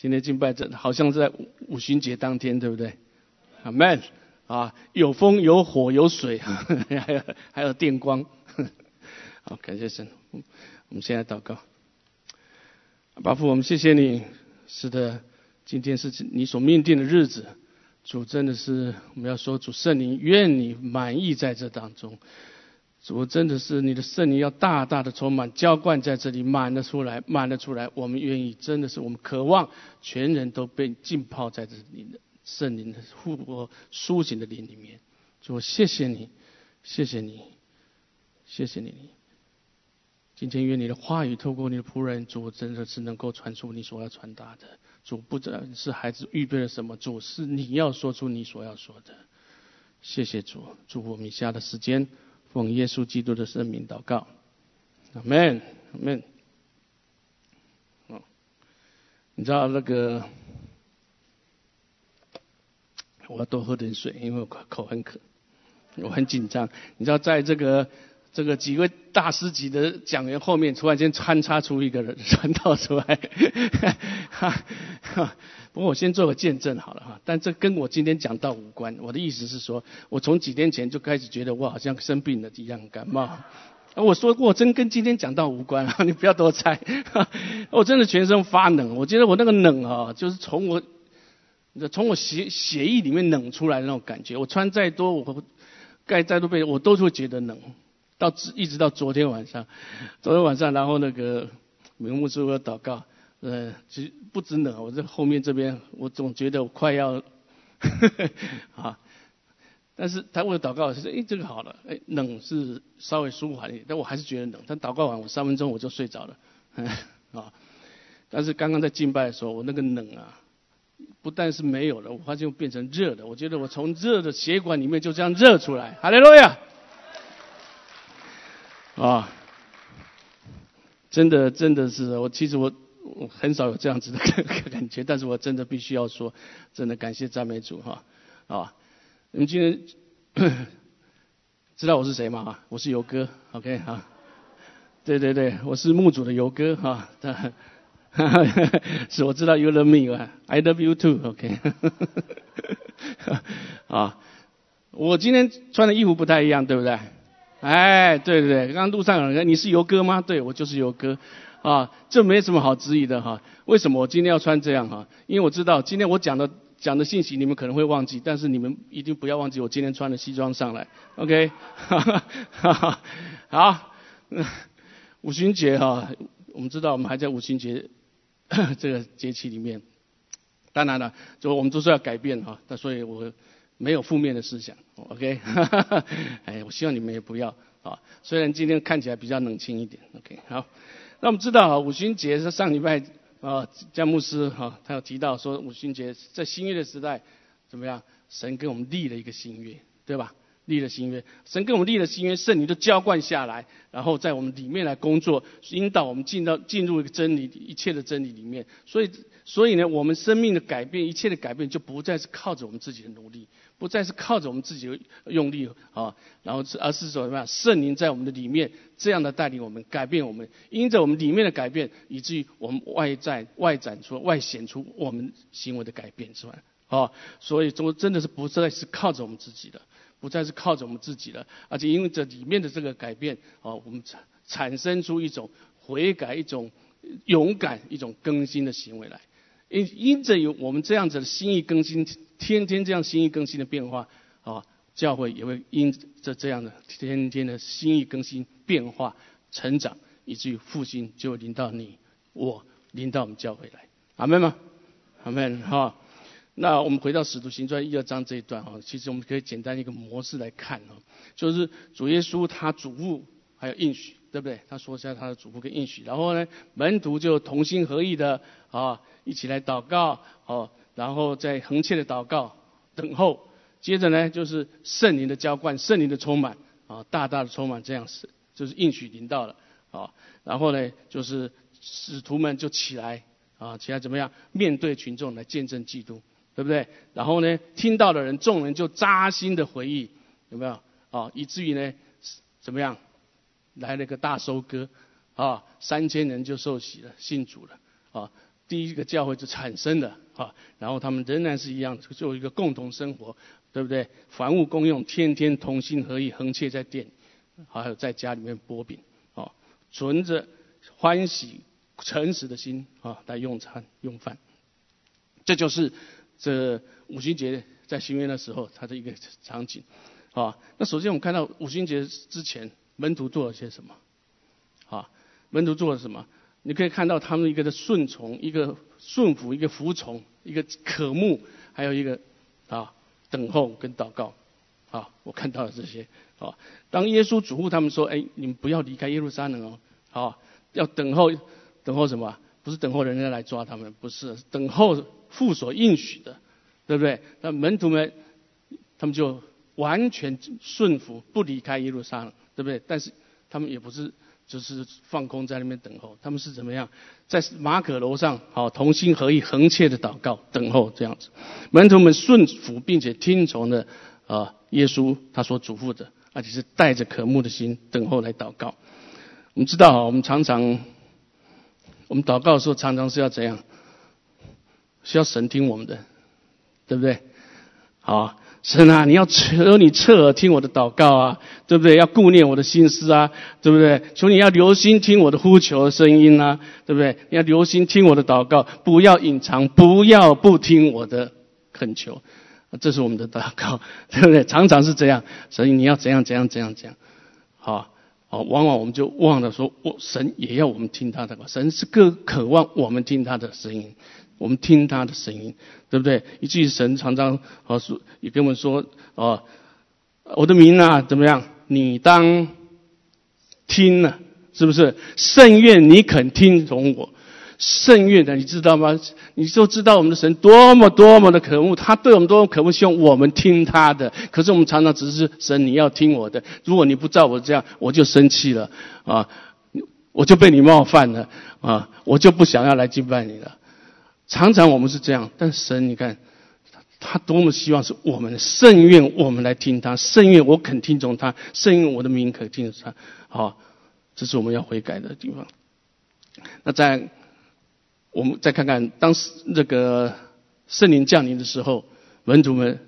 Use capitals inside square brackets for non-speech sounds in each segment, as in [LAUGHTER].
今天敬拜这好像是在五五旬节当天，对不对？阿门啊，有风有火有水，还 [LAUGHS] 有还有电光。好，感谢神。我们现在祷告，巴父，我们谢谢你。是的，今天是你所命定的日子。主真的是我们要说，主圣灵愿你满意在这当中。主真的是你的圣灵要大大的充满浇灌在这里，满了出来，满了出来。我们愿意，真的是我们渴望全人都被浸泡在这里的圣灵的复活苏醒的灵里面。主，谢谢你，谢谢你，谢谢你。今天愿你的话语透过你的仆人，主真的是能够传出你所要传达的。主不知道是孩子预备了什么，主是你要说出你所要说的。谢谢主，祝福我们以下的时间。奉耶稣基督的圣名祷告，阿门，阿门。哦，你知道那个，我要多喝点水，因为我口很渴，我很紧张。你知道，在这个这个几位大师级的讲员后面，突然间穿插出一个人 [LAUGHS] 传道出来，哈哈。不过我先做个见证好了哈，但这跟我今天讲到无关。我的意思是说，我从几天前就开始觉得我好像生病了一样，感冒。我说过真跟今天讲到无关啊，[LAUGHS] 你不要多猜。[LAUGHS] 我真的全身发冷，我觉得我那个冷啊，就是从我从我血血液里面冷出来的那种感觉。我穿再多，我盖再多被，我都会觉得冷。到一直到昨天晚上，昨天晚上，然后那个明目之我祷告。呃，其实不止冷，我这后面这边，我总觉得我快要，[LAUGHS] 啊，但是他为了祷告，是说，哎，这个好了，哎，冷是稍微舒缓一点，但我还是觉得冷。但祷告完，我三分钟我就睡着了，[LAUGHS] 啊，但是刚刚在敬拜的时候，我那个冷啊，不但是没有了，我发现变成热的，我觉得我从热的血管里面就这样热出来，哈利路亚，啊，真的真的是，我其实我。我很少有这样子的 [LAUGHS] 感感觉，但是我真的必须要说，真的感谢赞美主哈啊！你们今天 [COUGHS] 知道我是谁吗？我是游哥，OK 哈？对对对，我是墓主的游哥哈。哈哈 [LAUGHS] 是，我知道 You love me 啊，I love you too，OK。[LAUGHS] 啊，我今天穿的衣服不太一样，对不对？哎，对对对，刚刚路上有人，你是游哥吗？对，我就是游哥。啊，这没什么好质疑的哈。为什么我今天要穿这样哈？因为我知道今天我讲的讲的信息你们可能会忘记，但是你们一定不要忘记我今天穿的西装上来。OK，哈 [LAUGHS] 哈好，五旬节哈，我们知道我们还在五旬节 [COUGHS] 这个节气里面。当然了，就我们都是要改变哈，那所以我没有负面的思想。OK，[LAUGHS] 哎，我希望你们也不要啊。虽然今天看起来比较冷清一点。OK，好。那我们知道啊，五旬节是上礼拜啊，詹牧师哈，他有提到说五旬节在新约的时代怎么样？神给我们立了一个新约，对吧？立了新约，神给我们立了新约，圣灵就浇灌下来，然后在我们里面来工作，引导我们进到进入一个真理一切的真理里面。所以，所以呢，我们生命的改变，一切的改变就不再是靠着我们自己的努力。不再是靠着我们自己的用力啊，然后是而是说什么样？圣灵在我们的里面这样的带领我们，改变我们，因着我们里面的改变，以至于我们外在外展出、外显出我们行为的改变之外，啊，所以中国真的是不再是靠着我们自己的，不再是靠着我们自己的，而且因为这里面的这个改变啊，我们产产生出一种悔改、一种勇敢、一种更新的行为来，因因着有我们这样子的心意更新。天天这样心意更新的变化啊，教会也会因着这样的天天的心意更新变化成长，以至于复兴就会临到你我，临到我们教会来，阿门吗？阿门哈。那我们回到使徒行传一二章这一段哈，其实我们可以简单一个模式来看哈，就是主耶稣他嘱咐还有应许，对不对？他说一下他的嘱咐跟应许，然后呢，门徒就同心合意的啊，一起来祷告哦。然后再横切的祷告，等候，接着呢就是圣灵的浇灌，圣灵的充满，啊，大大的充满，这样是就是应许临到了，啊，然后呢就是使徒们就起来，啊，起来怎么样面对群众来见证基督，对不对？然后呢听到的人，众人就扎心的回忆，有没有？啊，以至于呢怎么样来了个大收割，啊，三千人就受洗了，信主了，啊。第一个教会就产生了啊，然后他们仍然是一样，做一个共同生活，对不对？凡物公用，天天同心合意，横切在店，还有在家里面剥饼，啊，存着欢喜诚实的心啊来用餐用饭，这就是这五旬节在新约的时候它的一个场景，啊，那首先我们看到五旬节之前门徒做了些什么，啊，门徒做了什么？你可以看到他们一个的顺从，一个顺服，一个服从，一个渴慕，还有一个啊等候跟祷告。啊，我看到了这些。啊，当耶稣嘱咐他们说：“哎，你们不要离开耶路撒冷哦，好，要等候，等候什么？不是等候人家来抓他们，不是等候父所应许的，对不对？那门徒们他们就完全顺服，不离开耶路撒冷，对不对？但是他们也不是。”就是放空在那边等候，他们是怎么样？在马可楼上，好同心合意、横切的祷告、等候这样子。门徒们顺服并且听从的啊，耶稣他所嘱咐的，而且是带着渴慕的心等候来祷告。我们知道啊，我们常常我们祷告的时候，常常是要怎样？需要神听我们的，对不对？好。神啊，你要求你侧耳听我的祷告啊，对不对？要顾念我的心思啊，对不对？求你要留心听我的呼求的声音啊，对不对？你要留心听我的祷告，不要隐藏，不要不听我的恳求，这是我们的祷告，[LAUGHS] 对不对？常常是这样，所以你要怎样怎样怎样怎样，好，好，往往我们就忘了说，我神也要我们听他的话，神是更渴望我们听他的声音。我们听他的声音，对不对？一句神常常啊说，也跟我们说啊，我的名啊怎么样？你当听呢，是不是？甚愿你肯听从我，甚愿的，你知道吗？你就知道我们的神多么多么的可恶，他对我们多么可恶，希望我们听他的。可是我们常常只是神，你要听我的。如果你不照我这样，我就生气了啊，我就被你冒犯了啊，我就不想要来敬拜你了。常常我们是这样，但神，你看，他多么希望是我们甚愿我们来听他，甚愿我肯听从他，甚愿我的名可听从他。好，这是我们要悔改的地方。那在我们再看看，当时这个圣灵降临的时候，门徒们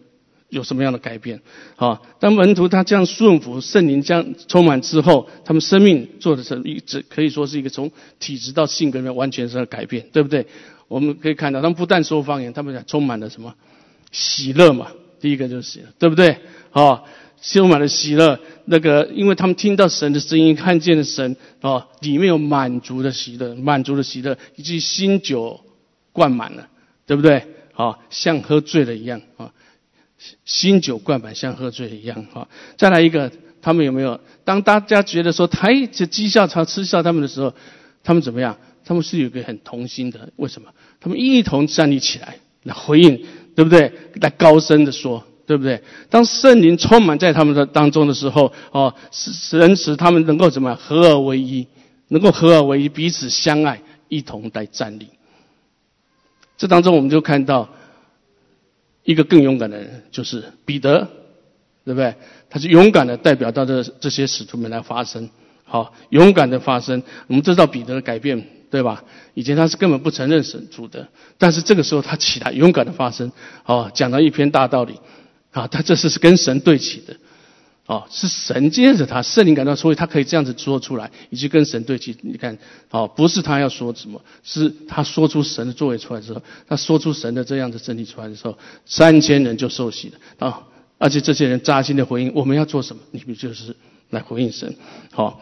有什么样的改变？好，当门徒他这样顺服圣灵将充满之后，他们生命做的是一直可以说是一个从体质到性格里面完全是改变，对不对？我们可以看到，他们不但说方言，他们充满了什么喜乐嘛？第一个就是喜乐，对不对？啊，充满了喜乐。那个，因为他们听到神的声音，看见了神，啊，里面有满足的喜乐，满足的喜乐，以及新酒灌满了，对不对？哦，像喝醉了一样啊，新酒灌满，像喝醉了一样啊。再来一个，他们有没有？当大家觉得说，哎，这讥笑他、嗤笑他们的时候，他们怎么样？他们是有个很同心的，为什么？他们一同站立起来来回应，对不对？来高声的说，对不对？当圣灵充满在他们的当中的时候，哦，神使他们能够怎么合而为一，能够合而为一，彼此相爱，一同来站立。这当中我们就看到一个更勇敢的人，就是彼得，对不对？他是勇敢的代表到这这些使徒们来发声，好，勇敢的发声。我们知道彼得的改变。对吧？以前他是根本不承认神主的，但是这个时候他起来勇敢的发声，哦，讲了一篇大道理，啊，他这是是跟神对齐的，哦，是神接着他圣灵感到，所以他可以这样子说出来，以及跟神对齐。你看，哦，不是他要说什么，是他说出神的作为出来之后，他说出神的这样的真理出来的时候，三千人就受洗了啊！而且这些人扎心的回应：我们要做什么？你们就是来回应神，好。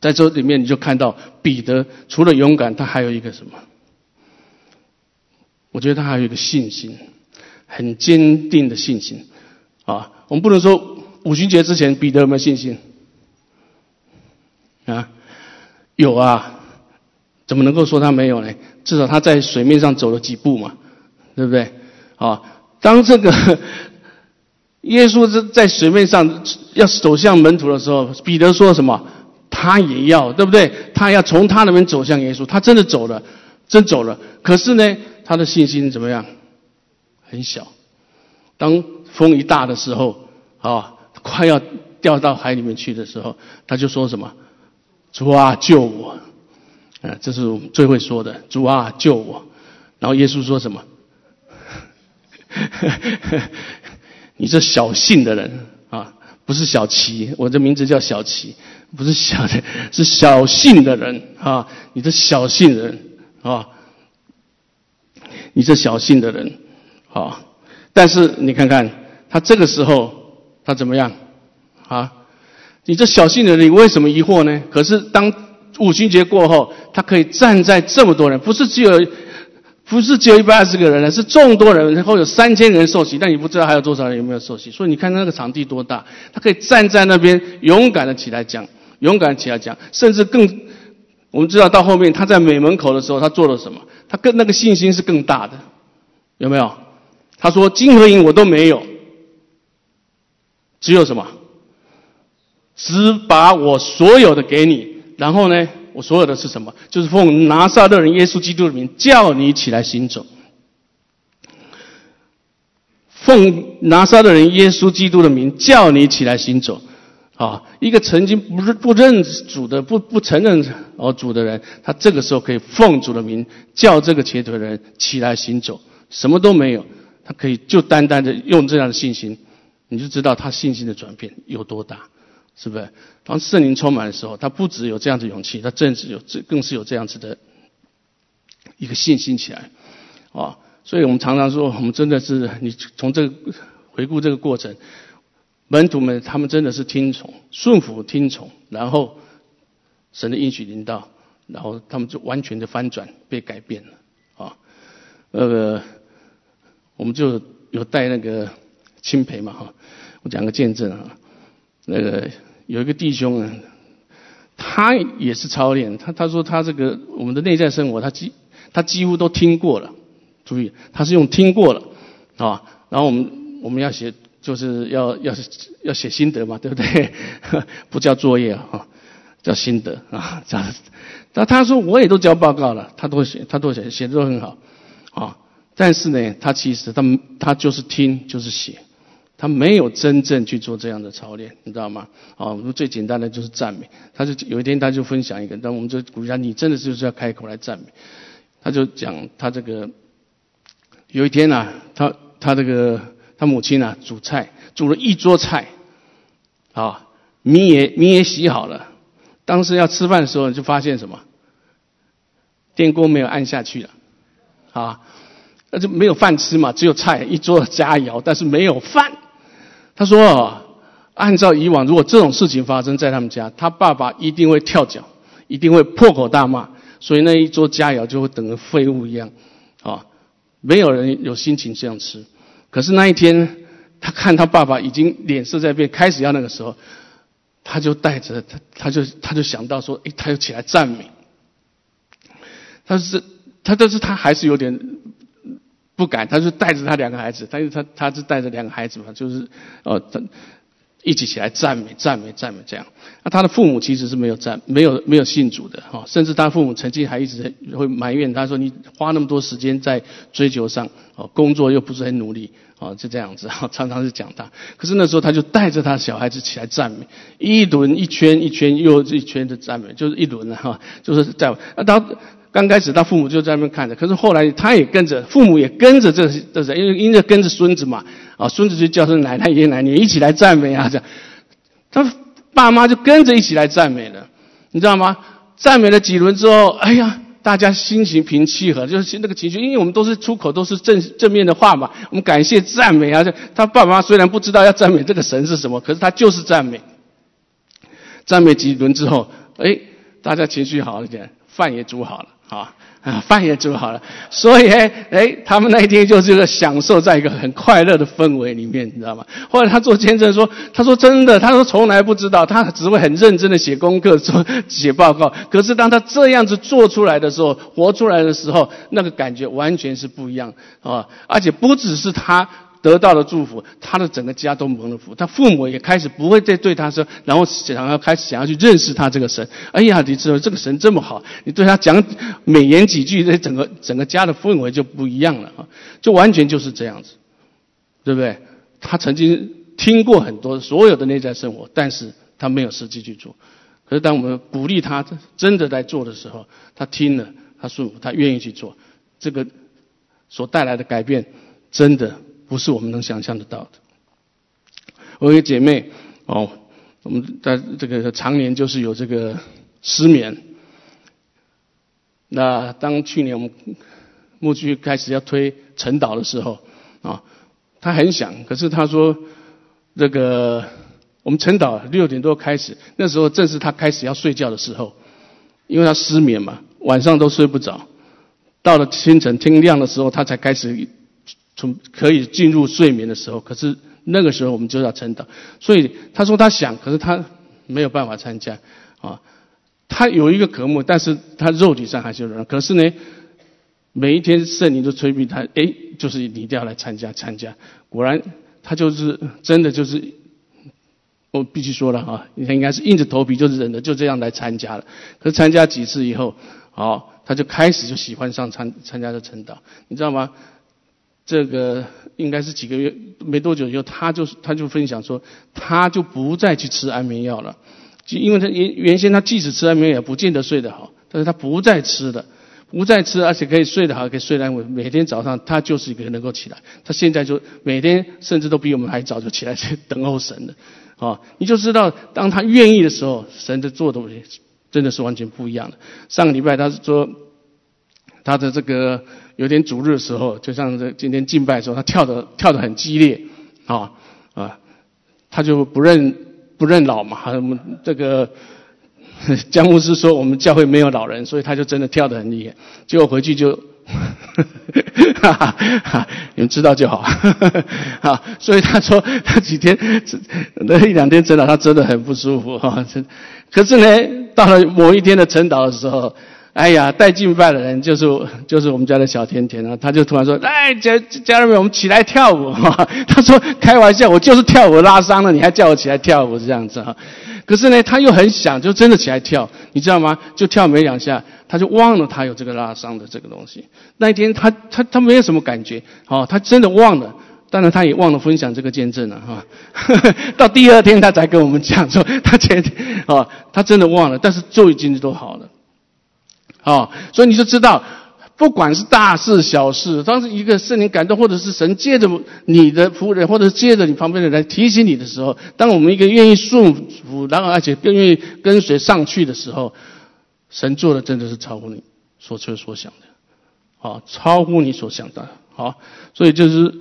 在这里面，你就看到彼得除了勇敢，他还有一个什么？我觉得他还有一个信心，很坚定的信心。啊，我们不能说五旬节之前彼得有没有信心？啊，有啊，怎么能够说他没有呢？至少他在水面上走了几步嘛，对不对？啊，当这个 [LAUGHS] 耶稣是在水面上要走向门徒的时候，彼得说什么？他也要，对不对？他要从他那边走向耶稣，他真的走了，真走了。可是呢，他的信心怎么样？很小。当风一大的时候，啊，快要掉到海里面去的时候，他就说什么：“主啊，救我！”啊，这是我们最会说的，主啊救我。然后耶稣说什么？[LAUGHS] 你这小信的人啊，不是小齐，我的名字叫小齐，不是小的，[LAUGHS] 是小信的人啊，你这小信人啊，你这小信的人啊。但是你看看他这个时候他怎么样啊？你这小信的人，你为什么疑惑呢？可是当五旬节过后，他可以站在这么多人，不是只有。不是只有一百二十个人了是众多人，然后有三千人受洗，但你不知道还有多少人有没有受洗。所以你看那个场地多大，他可以站在那边勇敢的起来讲，勇敢起来讲，甚至更，我们知道到后面他在美门口的时候，他做了什么？他跟那个信心是更大的，有没有？他说金和银我都没有，只有什么？只把我所有的给你，然后呢？我所有的是什么？就是奉拿撒勒人耶稣基督的名叫你起来行走。奉拿撒勒人耶稣基督的名叫你起来行走。啊，一个曾经不是不认主的、不不承认哦主的人，他这个时候可以奉主的名叫这个瘸腿的人起来行走，什么都没有，他可以就单单的用这样的信心，你就知道他信心的转变有多大。是不是？当圣灵充满的时候，他不只有这样子勇气，他正是有这，更是有这样子的一个信心起来，啊！所以我们常常说，我们真的是你从这个回顾这个过程，门徒们他们真的是听从、顺服、听从，然后神的应许领导，然后他们就完全的翻转，被改变了，啊！那个我们就有带那个钦培嘛，哈！我讲个见证啊，那个。有一个弟兄啊，他也是操练，他他说他这个我们的内在生活，他几他几乎都听过了，注意，他是用听过了啊，然后我们我们要写就是要要要写心得嘛，对不对？[LAUGHS] 不叫作业啊，叫心得啊，这样。那他说我也都交报告了，他都写，他都写，写的都很好啊，但是呢，他其实他他就是听就是写。他没有真正去做这样的操练，你知道吗？啊，我们最简单的就是赞美。他就有一天他就分享一个，但我们就鼓励他，你真的就是要开口来赞美。他就讲他这个有一天呐，他他这个他母亲啊煮菜，煮了一桌菜，啊米也米也洗好了，当时要吃饭的时候就发现什么？电锅没有按下去了，啊，那就没有饭吃嘛，只有菜一桌佳肴，但是没有饭。他说：“按照以往，如果这种事情发生在他们家，他爸爸一定会跳脚，一定会破口大骂，所以那一桌佳肴就会等于废物一样，啊，没有人有心情这样吃。可是那一天，他看他爸爸已经脸色在变，开始要那个时候，他就带着他，他就他就想到说，哎，他又起来赞美。他是他，但是他还是有点。”不敢，他就带着他两个孩子，但是他他是带着两个孩子嘛，就是呃，一起起来赞美赞美赞美这样。那他的父母其实是没有赞没有没有信主的哈，甚至他父母曾经还一直会埋怨他说你花那么多时间在追求上，哦，工作又不是很努力，哦，就这样子，[LAUGHS] 常常是讲他。可是那时候他就带着他小孩子起来赞美，一轮一圈一圈又一圈的赞美，就是一轮哈，就是在那当。刚开始他父母就在那边看着，可是后来他也跟着，父母也跟着，这这是因为因为跟着孙子嘛，啊，孙子就叫声奶奶爷爷奶奶一起来赞美啊，这样，他爸妈就跟着一起来赞美了，你知道吗？赞美了几轮之后，哎呀，大家心情平气和，就是那个情绪，因为我们都是出口都是正正面的话嘛，我们感谢赞美啊，他爸妈虽然不知道要赞美这个神是什么，可是他就是赞美，赞美几轮之后，哎，大家情绪好了点，饭也煮好了。啊啊，饭也煮好了，所以哎，他们那一天就是个享受在一个很快乐的氛围里面，你知道吗？后来他做见证说，他说真的，他说从来不知道，他只会很认真的写功课、做写报告。可是当他这样子做出来的时候，活出来的时候，那个感觉完全是不一样啊！而且不只是他。得到了祝福，他的整个家都蒙了福。他父母也开始不会再对他说，然后想要开始想要去认识他这个神。哎呀，你知道这个神这么好，你对他讲美言几句，这整个整个家的氛围就不一样了啊！就完全就是这样子，对不对？他曾经听过很多所有的内在生活，但是他没有实际去做。可是当我们鼓励他真的在做的时候，他听了，他顺服，他愿意去做，这个所带来的改变，真的不是我们能想象得到的。我有个姐妹哦，我们在这个常年就是有这个失眠。那当去年我们牧区开始要推晨祷的时候啊，她很想，可是她说这个。我们晨祷六点多开始，那时候正是他开始要睡觉的时候，因为他失眠嘛，晚上都睡不着。到了清晨天亮的时候，他才开始从可以进入睡眠的时候。可是那个时候我们就要晨祷，所以他说他想，可是他没有办法参加啊。他有一个科目，但是他肉体上还是有人。可是呢，每一天圣灵都催逼他，哎，就是你一定要来参加参加。果然他就是真的就是。我必须说了哈，他应该是硬着头皮，就是忍着，就这样来参加了。可是参加几次以后，好，他就开始就喜欢上参参加的晨祷，你知道吗？这个应该是几个月没多久以后，他就他就分享说，他就不再去吃安眠药了，就因为他原原先他即使吃安眠药，不见得睡得好，但是他不再吃的。不再吃，而且可以睡得好，可以睡得安稳。每天早上他就是一个能够起来。他现在就每天甚至都比我们还早就起来去 [LAUGHS] 等候神了。啊，你就知道，当他愿意的时候，神的做的东西真的是完全不一样的。上个礼拜他说，他的这个有点主日的时候，就像这今天敬拜的时候，他跳的跳的很激烈，啊啊，他就不认不认老嘛，我们这个。[LAUGHS] 江牧师说：“我们教会没有老人，所以他就真的跳得很厉害。结果回去就，哈哈哈你们知道就好。哈，[LAUGHS] 所以他说他几天那一两天真的他真的很不舒服 [LAUGHS] 哈。可是呢，到了某一天的晨祷的时候，哎呀，带敬拜的人就是我就是我们家的小甜甜啊，他就突然说：来家家人们，我们起来跳舞。[LAUGHS] 他说开玩笑，我就是跳舞拉伤了，你还叫我起来跳舞这样子哈。”可是呢，他又很想，就真的起来跳，你知道吗？就跳没两下，他就忘了他有这个拉伤的这个东西。那一天，他他他没有什么感觉，哦，他真的忘了。当然，他也忘了分享这个见证了，哈。[LAUGHS] 到第二天，他才跟我们讲说，[LAUGHS] 他前天，哦，他真的忘了，但是就已经都好了，哦，所以你就知道。不管是大事小事，当时一个圣灵感动，或者是神借着你的仆人，或者是借着你旁边的人提醒你的时候，当我们一个愿意顺服，然后而且更愿意跟随上去的时候，神做的真的是超乎你所求所想的，啊，超乎你所想的，好，所以就是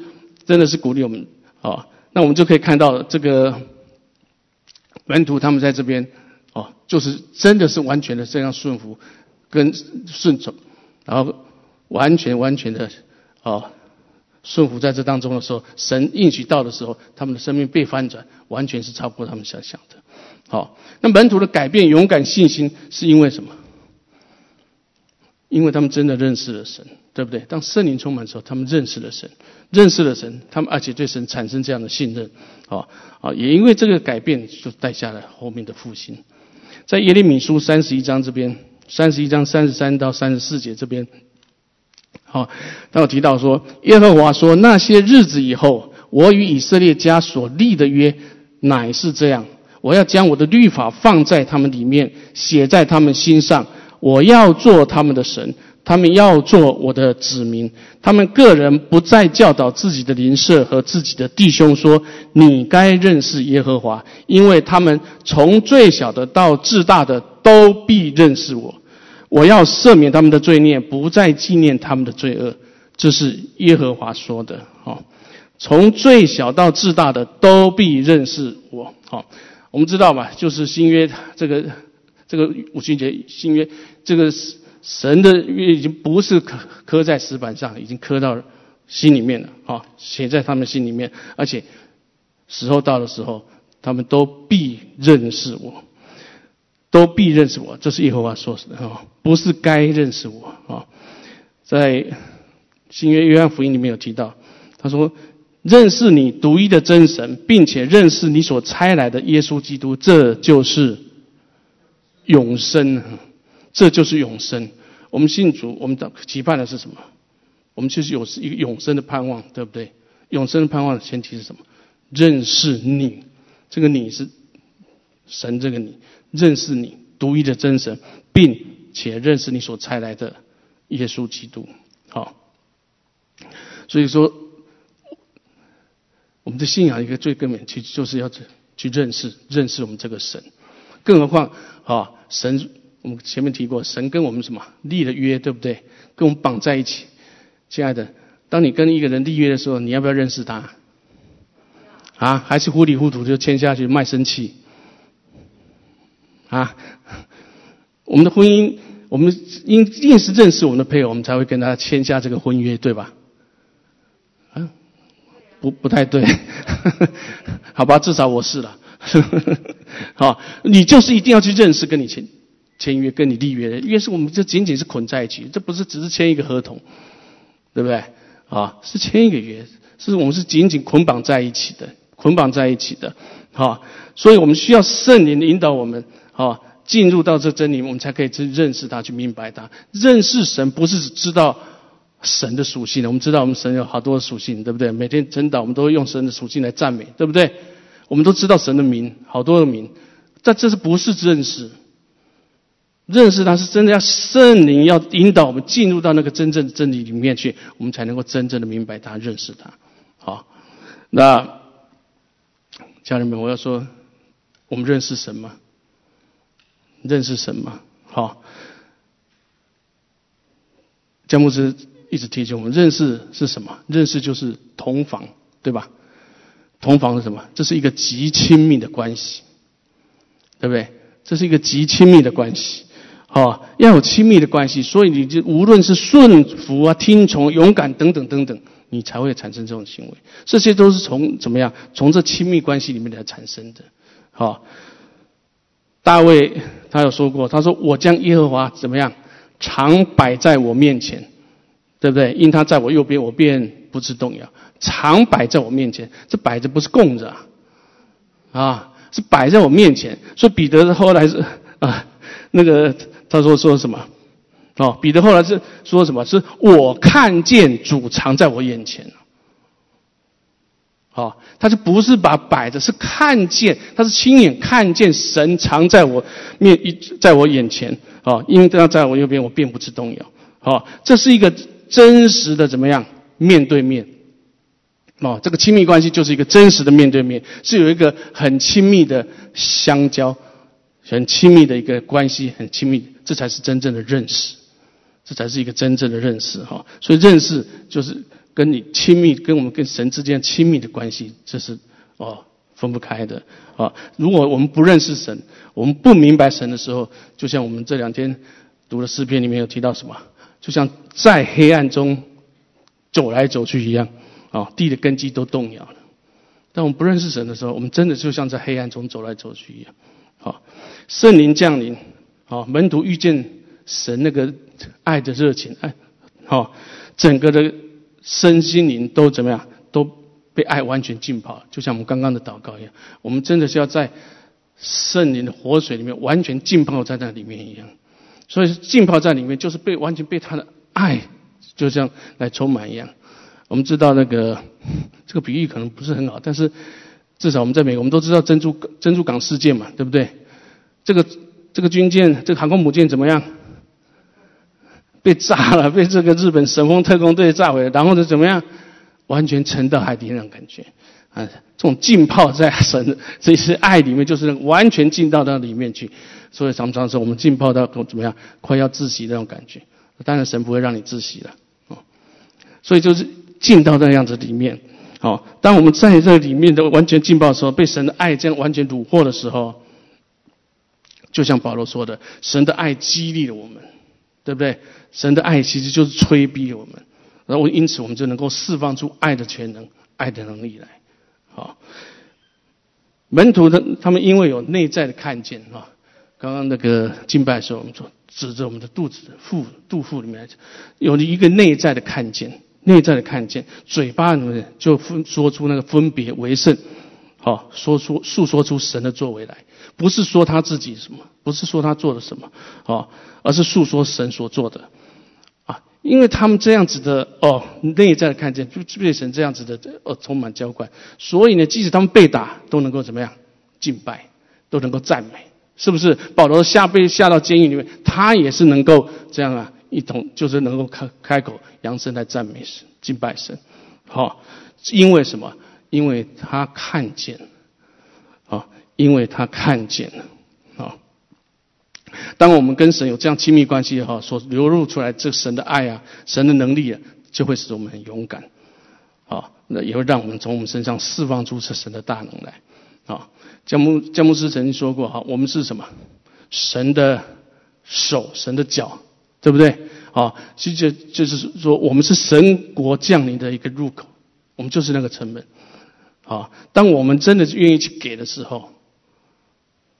真的是鼓励我们，啊，那我们就可以看到这个门徒他们在这边，哦，就是真的是完全的这样顺服跟顺从，然后。完全完全的，啊，顺服在这当中的时候，神应许到的时候，他们的生命被翻转，完全是超过他们想象的。好，那门徒的改变、勇敢、信心，是因为什么？因为他们真的认识了神，对不对？当圣灵充满的时候，他们认识了神，认识了神，他们而且对神产生这样的信任。啊啊，也因为这个改变，就带下了后面的复兴。在耶利米书三十一章这边，三十一章三十三到三十四节这边。好，他有提到说，耶和华说，那些日子以后，我与以色列家所立的约，乃是这样：我要将我的律法放在他们里面，写在他们心上。我要做他们的神，他们要做我的子民。他们个人不再教导自己的邻舍和自己的弟兄说：“你该认识耶和华，因为他们从最小的到至大的都必认识我。”我要赦免他们的罪孽，不再纪念他们的罪恶。这是耶和华说的。好，从最小到至大的都必认识我。好，我们知道嘛，就是新约这个这个五旬节新约，这个神的约已经不是刻刻在石板上，已经刻到心里面了。好，写在他们心里面，而且时候到的时候，他们都必认识我。都必认识我，这是耶和华说的哈，不是该认识我啊。在新约约翰福音里面有提到，他说：“认识你独一的真神，并且认识你所差来的耶稣基督，这就是永生。这就是永生。我们信主，我们的期盼的是什么？我们就是有一个永生的盼望，对不对？永生的盼望的前提是什么？认识你，这个你是神，这个你。”认识你独一的真神，并且认识你所差来的耶稣基督。好，所以说，我们的信仰一个最根本，其实就是要去认识认识我们这个神。更何况啊，神我们前面提过，神跟我们什么立了约，对不对？跟我们绑在一起。亲爱的，当你跟一个人立约的时候，你要不要认识他？啊，还是糊里糊涂就签下去卖身契？啊，我们的婚姻，我们应应是认识我们的配偶，我们才会跟他签下这个婚约，对吧？啊，不不太对，[LAUGHS] 好吧，至少我是了。[LAUGHS] 好，你就是一定要去认识，跟你签签约，跟你立约的约是我们这仅仅是捆在一起，这不是只是签一个合同。对不对？啊，是签一个约，是我们是紧紧捆绑在一起的，捆绑在一起的，好，所以我们需要圣灵引导我们，啊，进入到这真理，我们才可以去认识它，去明白它。认识神不是只知道神的属性，我们知道我们神有好多属性，对不对？每天晨祷，我们都会用神的属性来赞美，对不对？我们都知道神的名，好多的名，但这是不是认识？认识他是真的要圣灵要引导我们进入到那个真正的真理里面去，我们才能够真正的明白他、认识他。好，那家人们，我要说，我们认识什么？认识什么？好，江牧师一直提醒我们，认识是什么？认识就是同房，对吧？同房是什么？这是一个极亲密的关系，对不对？这是一个极亲密的关系。好，要有亲密的关系，所以你就无论是顺服啊、听从、勇敢等等等等，你才会产生这种行为。这些都是从怎么样？从这亲密关系里面来产生的。好，大卫他有说过，他说：“我将耶和华怎么样，常摆在我面前，对不对？因他在我右边，我便不知动摇。常摆在我面前，这摆着不是供着啊，啊，是摆在我面前。所以彼得后来是啊，那个。他说说什么？哦，彼得后来是说什么？是我看见主藏在我眼前好，他就不是把摆着，是看见，他是亲眼看见神藏在我面一在我眼前。哦，因为他在我右边，我便不知动摇。好，这是一个真实的怎么样面对面？哦，这个亲密关系就是一个真实的面对面，是有一个很亲密的相交。很亲密的一个关系，很亲密，这才是真正的认识，这才是一个真正的认识哈。所以认识就是跟你亲密，跟我们跟神之间亲密的关系，这是哦分不开的啊。如果我们不认识神，我们不明白神的时候，就像我们这两天读的诗篇里面有提到什么，就像在黑暗中走来走去一样啊，地的根基都动摇了。当我们不认识神的时候，我们真的就像在黑暗中走来走去一样。好，圣灵降临，好，门徒遇见神那个爱的热情，爱，好，整个的身心灵都怎么样？都被爱完全浸泡，就像我们刚刚的祷告一样。我们真的是要在圣灵的活水里面完全浸泡在那里面一样。所以浸泡在里面，就是被完全被他的爱就这样来充满一样。我们知道那个这个比喻可能不是很好，但是。至少我们在美国，我们都知道珍珠珍珠港事件嘛，对不对？这个这个军舰，这个航空母舰怎么样？被炸了，[LAUGHS] 被这个日本神风特工队炸毁了，然后呢怎么样？完全沉到海底那种感觉，啊，这种浸泡在神这些爱里面，就是完全浸到到里面去。所以常常说我们浸泡到怎么样，快要窒息那种感觉。当然神不会让你窒息了，哦，所以就是浸到那样子里面。好，当我们在这里面都完全浸泡的时候，被神的爱这样完全虏获的时候，就像保罗说的，神的爱激励了我们，对不对？神的爱其实就是催逼我们，然后因此我们就能够释放出爱的全能、爱的能力来。好，门徒的他们因为有内在的看见啊，刚刚那个敬拜的时候，我们说指着我们的肚子腹肚腹里面有了一个内在的看见。内在的看见，嘴巴里面就分说出那个分别为圣，好说出诉说出神的作为来，不是说他自己什么，不是说他做了什么，哦，而是诉说神所做的，啊，因为他们这样子的哦，内在的看见就被神这样子的哦充满浇灌，所以呢，即使他们被打，都能够怎么样敬拜，都能够赞美是不是？保罗下被下到监狱里面，他也是能够这样啊，一同就是能够开开口扬声来赞美神、敬拜神。好，因为什么？因为他看见，因为他看见了，啊。当我们跟神有这样亲密关系哈，所流露出来这神的爱啊，神的能力啊，就会使我们很勇敢，啊，那也会让我们从我们身上释放出这神的大能来，啊，姜牧姜牧师曾经说过哈，我们是什么？神的手，神的脚，对不对？啊，其实就是说，我们是神国降临的一个入口，我们就是那个城门，啊，当我们真的愿意去给的时候。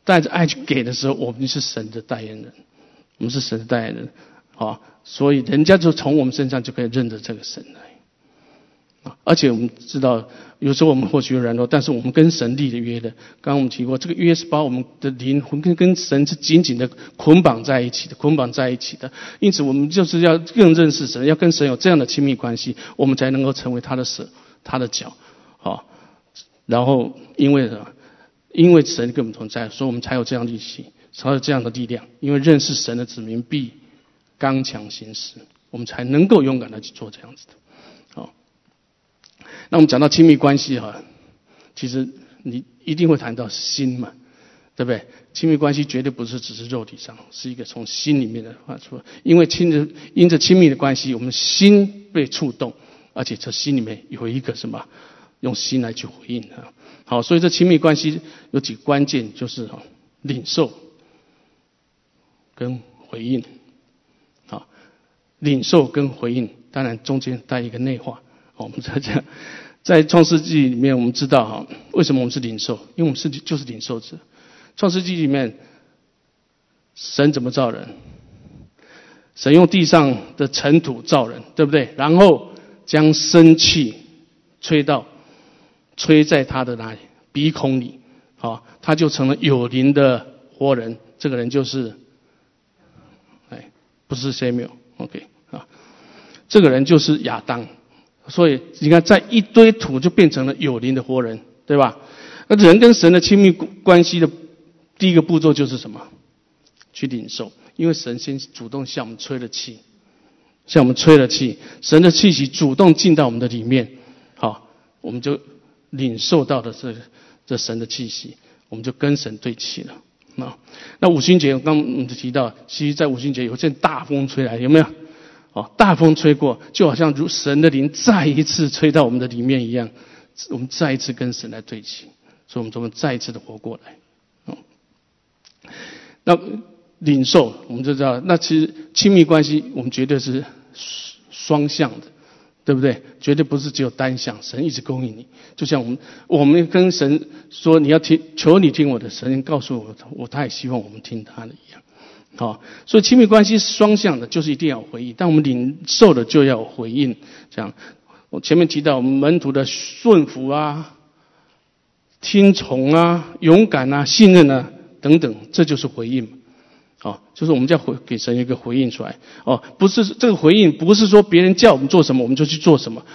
带着爱去给的时候，我们是神的代言人，我们是神的代言人，啊，所以人家就从我们身上就可以认得这个神来，啊，而且我们知道，有时候我们或许有软弱，但是我们跟神立的约的，刚刚我们提过，这个约是把我们的灵魂跟跟神是紧紧的捆绑在一起的，捆绑在一起的，因此我们就是要更认识神，要跟神有这样的亲密关系，我们才能够成为他的手，他的脚，啊，然后因为什么。因为神跟我们同在，所以我们才有这样的力气，才有这样的力量。因为认识神的子民必刚强行事，我们才能够勇敢的去做这样子的。好，那我们讲到亲密关系哈，其实你一定会谈到心嘛，对不对？亲密关系绝对不是只是肉体上，是一个从心里面的发出。因为亲着因着亲密的关系，我们心被触动，而且这心里面有一个什么，用心来去回应啊。好，所以这亲密关系有几个关键，就是哈，领受跟回应。好，领受跟回应，当然中间带一个内化。我们在讲，在创世纪里面，我们知道哈，为什么我们是领受？因为我们是就是领受者。创世纪里面，神怎么造人？神用地上的尘土造人，对不对？然后将生气吹到。吹在他的哪里鼻孔里，好，他就成了有灵的活人。这个人就是，哎，不是 Samuel，OK 啊，这个人就是亚当。所以你看，在一堆土就变成了有灵的活人，对吧？那人跟神的亲密关系的第一个步骤就是什么？去领受，因为神先主动向我们吹了气，向我们吹了气，神的气息主动进到我们的里面，好，我们就。领受到的这这神的气息，我们就跟神对齐了。那那五旬节刚我们提到，其实，在五旬节有阵大风吹来，有没有？哦，大风吹过，就好像如神的灵再一次吹到我们的里面一样，我们再一次跟神来对齐，所以我们怎么再一次的活过来？哦，那领受我们就知道，那其实亲密关系我们绝对是双向的。对不对？绝对不是只有单向，神一直供应你。就像我们，我们跟神说你要听，求你听我的，神告诉我，我他也希望我们听他的一样。好，所以亲密关系是双向的，就是一定要回应。但我们领受的就要回应。这样，我前面提到我们门徒的顺服啊、听从啊、勇敢啊、信任啊等等，这就是回应。哦，就是我们叫回给神一个回应出来。哦，不是这个回应，不是说别人叫我们做什么我们就去做什么。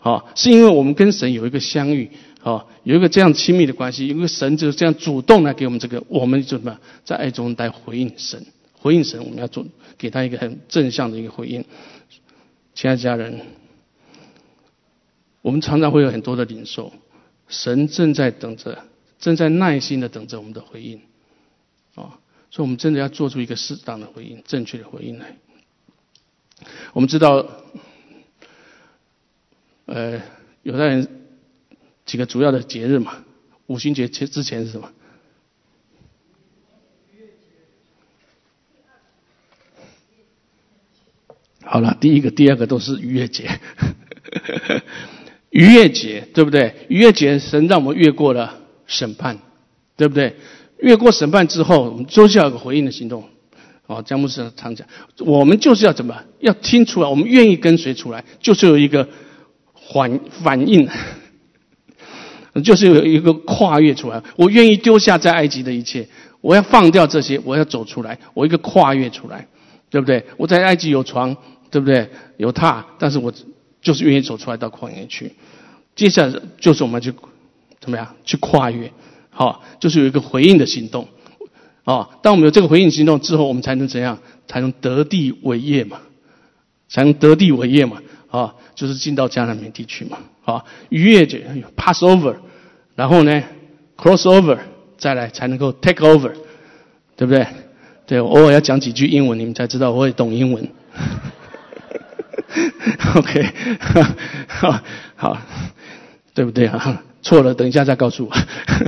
哦，是因为我们跟神有一个相遇，哦，有一个这样亲密的关系，因为神就是这样主动来给我们这个，我们怎么在爱中来回应神？回应神，我们要做给他一个很正向的一个回应。亲爱的家人，我们常常会有很多的领受，神正在等着，正在耐心的等着我们的回应。所以，我们真的要做出一个适当的回应，正确的回应来。我们知道，呃，犹太人几个主要的节日嘛，五旬节之之前是什么？好了，第一个、第二个都是逾越节。[LAUGHS] 逾越节对不对？逾越节神让我们越过了审判，对不对？越过审判之后，我们就是要有个回应的行动。哦，江牧师常讲，我们就是要怎么？要听出来，我们愿意跟随出来，就是有一个反反应，[LAUGHS] 就是有一个跨越出来。我愿意丢下在埃及的一切，我要放掉这些，我要走出来，我一个跨越出来，对不对？我在埃及有床，对不对？有榻，但是我就是愿意走出来到旷野去。接下来就是我们去怎么样去跨越。好，就是有一个回应的行动，啊，当我们有这个回应行动之后，我们才能怎样？才能得地为业嘛？才能得地为业嘛？啊，就是进到迦南美地区嘛？啊，逾越节 pass over，然后呢 cross over，再来才能够 take over，对不对？对，我偶尔要讲几句英文，你们才知道我会懂英文。[LAUGHS] OK，[LAUGHS] 好，好，对不对啊？错了，等一下再告诉我。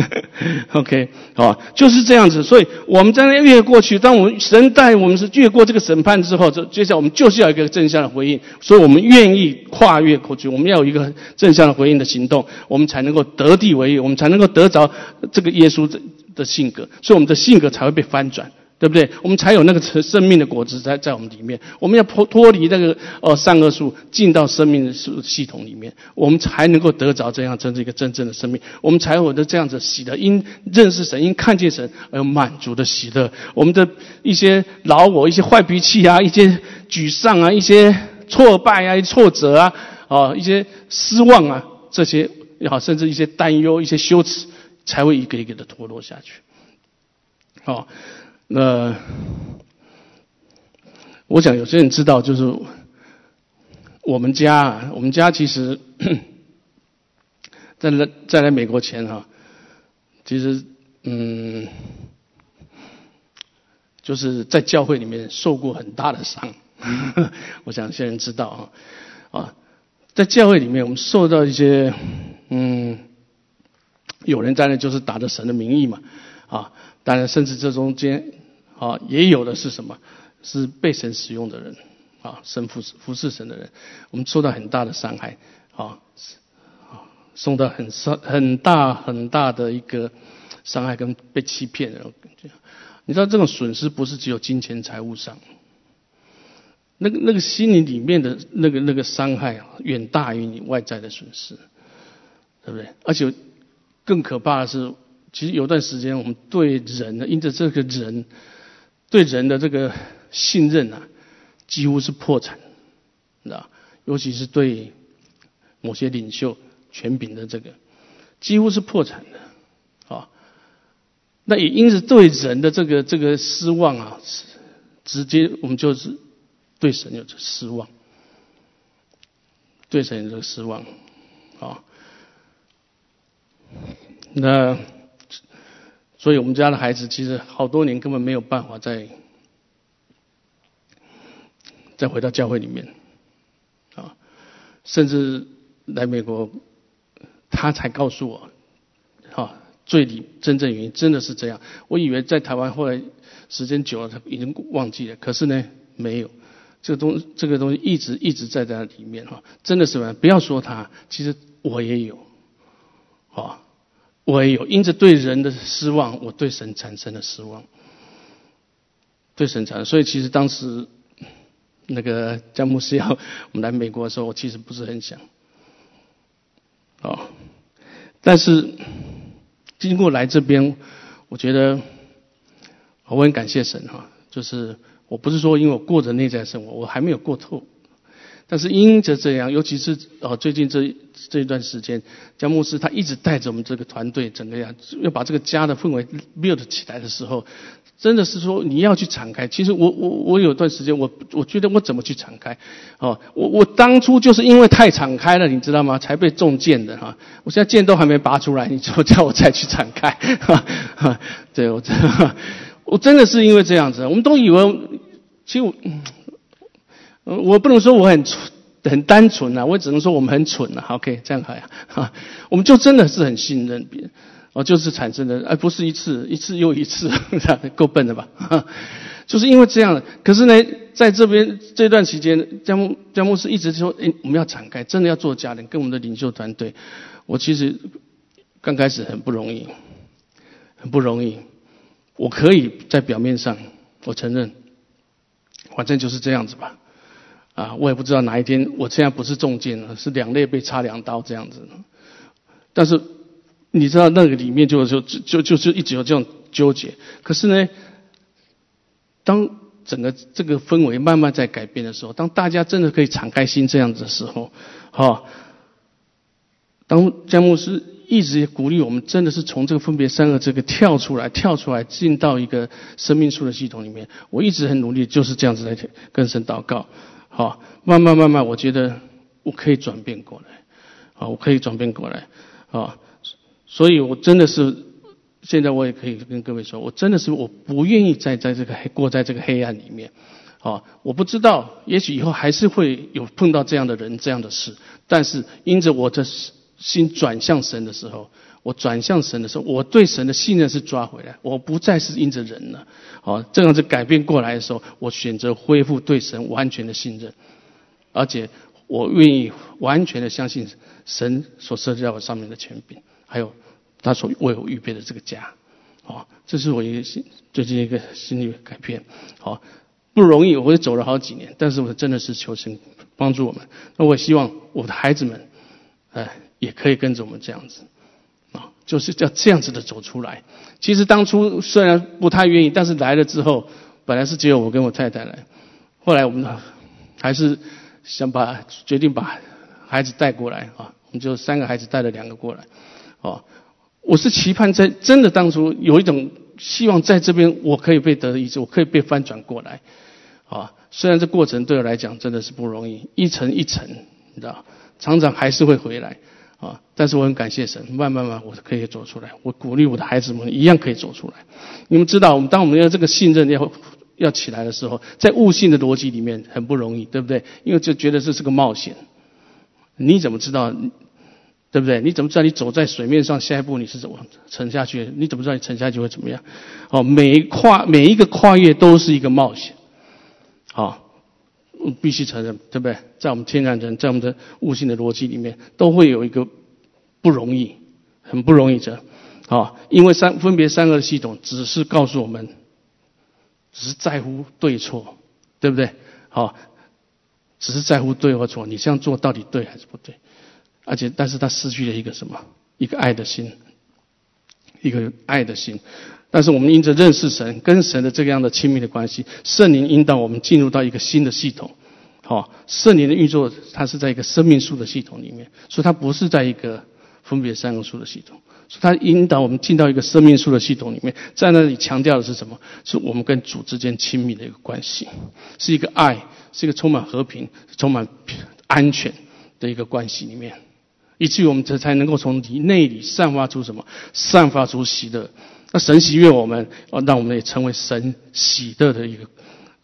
[LAUGHS] OK，好，就是这样子。所以我们在那越过去，当我们神带我们是越过这个审判之后，这接下来我们就是要一个正向的回应。所以我们愿意跨越过去，我们要有一个正向的回应的行动，我们才能够得地为业，我们才能够得着这个耶稣的的性格，所以我们的性格才会被翻转。对不对？我们才有那个生命的果子在在我们里面。我们要脱脱离那个呃善恶树，进到生命的系系统里面，我们才能够得着这样真正一个真正的生命。我们才有的这样子喜乐，因认识神，因看见神而满足的喜乐。我们的一些老我、一些坏脾气啊，一些沮丧啊，一些挫败啊、挫折啊，啊，一些失望啊，这些也好，甚至一些担忧、一些羞耻，才会一个一个的脱落下去。好。那我想有些人知道，就是我们家，我们家其实，[COUGHS] 在来在来美国前哈，其实嗯，就是在教会里面受过很大的伤。[LAUGHS] 我想有些人知道啊，啊，在教会里面我们受到一些嗯，有人在那就是打着神的名义嘛，啊，当然甚至这中间。啊，也有的是什么？是被神使用的人，啊，神服服侍神的人，我们受到很大的伤害，啊，啊，受到很伤很大很大的一个伤害跟被欺骗的感觉。你知道这种损失不是只有金钱财务上，那个那个心灵里面的那个那个伤害啊，远大于你外在的损失，对不对？而且更可怕的是，其实有段时间我们对人呢，因着这个人。对人的这个信任啊，几乎是破产，知道尤其是对某些领袖、权柄的这个，几乎是破产的，啊。那也因此对人的这个这个失望啊，直接我们就是对神有失望，对神有这个失望，啊。那。所以我们家的孩子其实好多年根本没有办法再再回到教会里面啊，甚至来美国，他才告诉我，啊，最里真正原因真的是这样。我以为在台湾后来时间久了，他已经忘记了，可是呢，没有这个东这个东西一直一直在在里面哈，真的是么？不要说他，其实我也有，啊。我也有因着对人的失望，我对神产生了失望，对神产生。所以其实当时那个詹姆斯要我们来美国的时候，我其实不是很想。哦，但是经过来这边，我觉得我很感谢神哈。就是我不是说因为我过着内在生活，我还没有过透。但是因着这样，尤其是哦，最近这这一段时间，姜牧师他一直带着我们这个团队，整个呀要把这个家的氛围 build 起来的时候，真的是说你要去敞开。其实我我我有段时间，我我觉得我怎么去敞开？哦，我我当初就是因为太敞开了，你知道吗？才被中箭的哈。我现在箭都还没拔出来，你就叫我再去敞开？哈哈，对我真我真的是因为这样子，我们都以为，其实。我我不能说我很蠢，很单纯啊，我只能说我们很蠢啊。OK，这样好呀，哈，[LAUGHS] 我们就真的是很信任别人，哦，就是产生的，而不是一次一次又一次，[LAUGHS] 够笨的吧？[LAUGHS] 就是因为这样，可是呢，在这边这段期间，江牧江牧师一直说，哎，我们要敞开，真的要做家人，跟我们的领袖团队，我其实刚开始很不容易，很不容易，我可以在表面上，我承认，反正就是这样子吧。啊，我也不知道哪一天，我现在不是中箭了，是两肋被插两刀这样子。但是你知道那个里面就就就就是一直有这种纠结。可是呢，当整个这个氛围慢慢在改变的时候，当大家真的可以敞开心这样子的时候，哈，当詹姆斯一直鼓励我们，真的是从这个分别三个这个跳出来，跳出来进到一个生命树的系统里面。我一直很努力，就是这样子来跟神祷告。好，慢慢慢慢，我觉得我可以转变过来。好，我可以转变过来。啊，所以我真的是现在我也可以跟各位说，我真的是我不愿意再在这个黑过在这个黑暗里面。啊，我不知道，也许以后还是会有碰到这样的人、这样的事。但是因着我的心转向神的时候，我转向神的时候，我对神的信任是抓回来，我不再是因着人了。好，这样子改变过来的时候，我选择恢复对神完全的信任，而且我愿意完全的相信神所设置在我上面的权柄，还有他所为我预备的这个家。好，这是我一个心最近一个心理改变。好。不容易，我也走了好几年，但是我真的是求神帮助我们。那我希望我的孩子们，哎，也可以跟着我们这样子，就是要这样子的走出来。其实当初虽然不太愿意，但是来了之后，本来是只有我跟我太太来，后来我们还是想把决定把孩子带过来啊，我们就三个孩子带了两个过来，哦，我是期盼在真的当初有一种。希望在这边我可以被得医治，我可以被翻转过来，啊，虽然这过程对我来讲真的是不容易，一层一层，你知道，厂长还是会回来，啊，但是我很感谢神，慢慢慢我可以走出来，我鼓励我的孩子们一样可以走出来。你们知道，我们当我们要这个信任要要起来的时候，在悟性的逻辑里面很不容易，对不对？因为就觉得这是个冒险，你怎么知道？对不对？你怎么知道你走在水面上，下一步你是怎么沉下去？你怎么知道你沉下去会怎么样？哦，每跨每一个跨越都是一个冒险，必须承认，对不对？在我们天然人，在我们的悟性的逻辑里面，都会有一个不容易，很不容易的，啊，因为三分别三个系统只是告诉我们，只是在乎对错，对不对？好，只是在乎对或错，你这样做到底对还是不对？而且，但是他失去了一个什么？一个爱的心，一个爱的心。但是我们因着认识神，跟神的这样的亲密的关系，圣灵引导我们进入到一个新的系统。好，圣灵的运作，它是在一个生命树的系统里面，所以它不是在一个分别三个树的系统。所以它引导我们进到一个生命树的系统里面，在那里强调的是什么？是我们跟主之间亲密的一个关系，是一个爱，是一个充满和平、充满安全的一个关系里面。以至于我们才才能够从里内里散发出什么？散发出喜乐。那神喜悦我们，哦，让我们也成为神喜乐的一个，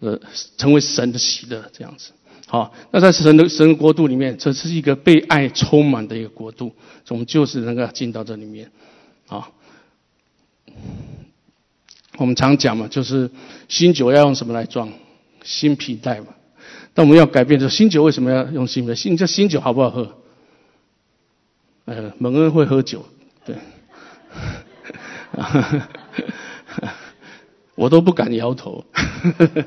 呃，成为神的喜乐这样子。好，那在神的神国度里面，这是一个被爱充满的一个国度。我们就是能够进到这里面。啊，我们常讲嘛，就是新酒要用什么来装？新皮带嘛。但我们要改变，这新酒为什么要用新的？新这新酒好不好喝？呃，蒙恩会喝酒，对，[LAUGHS] 我都不敢摇头。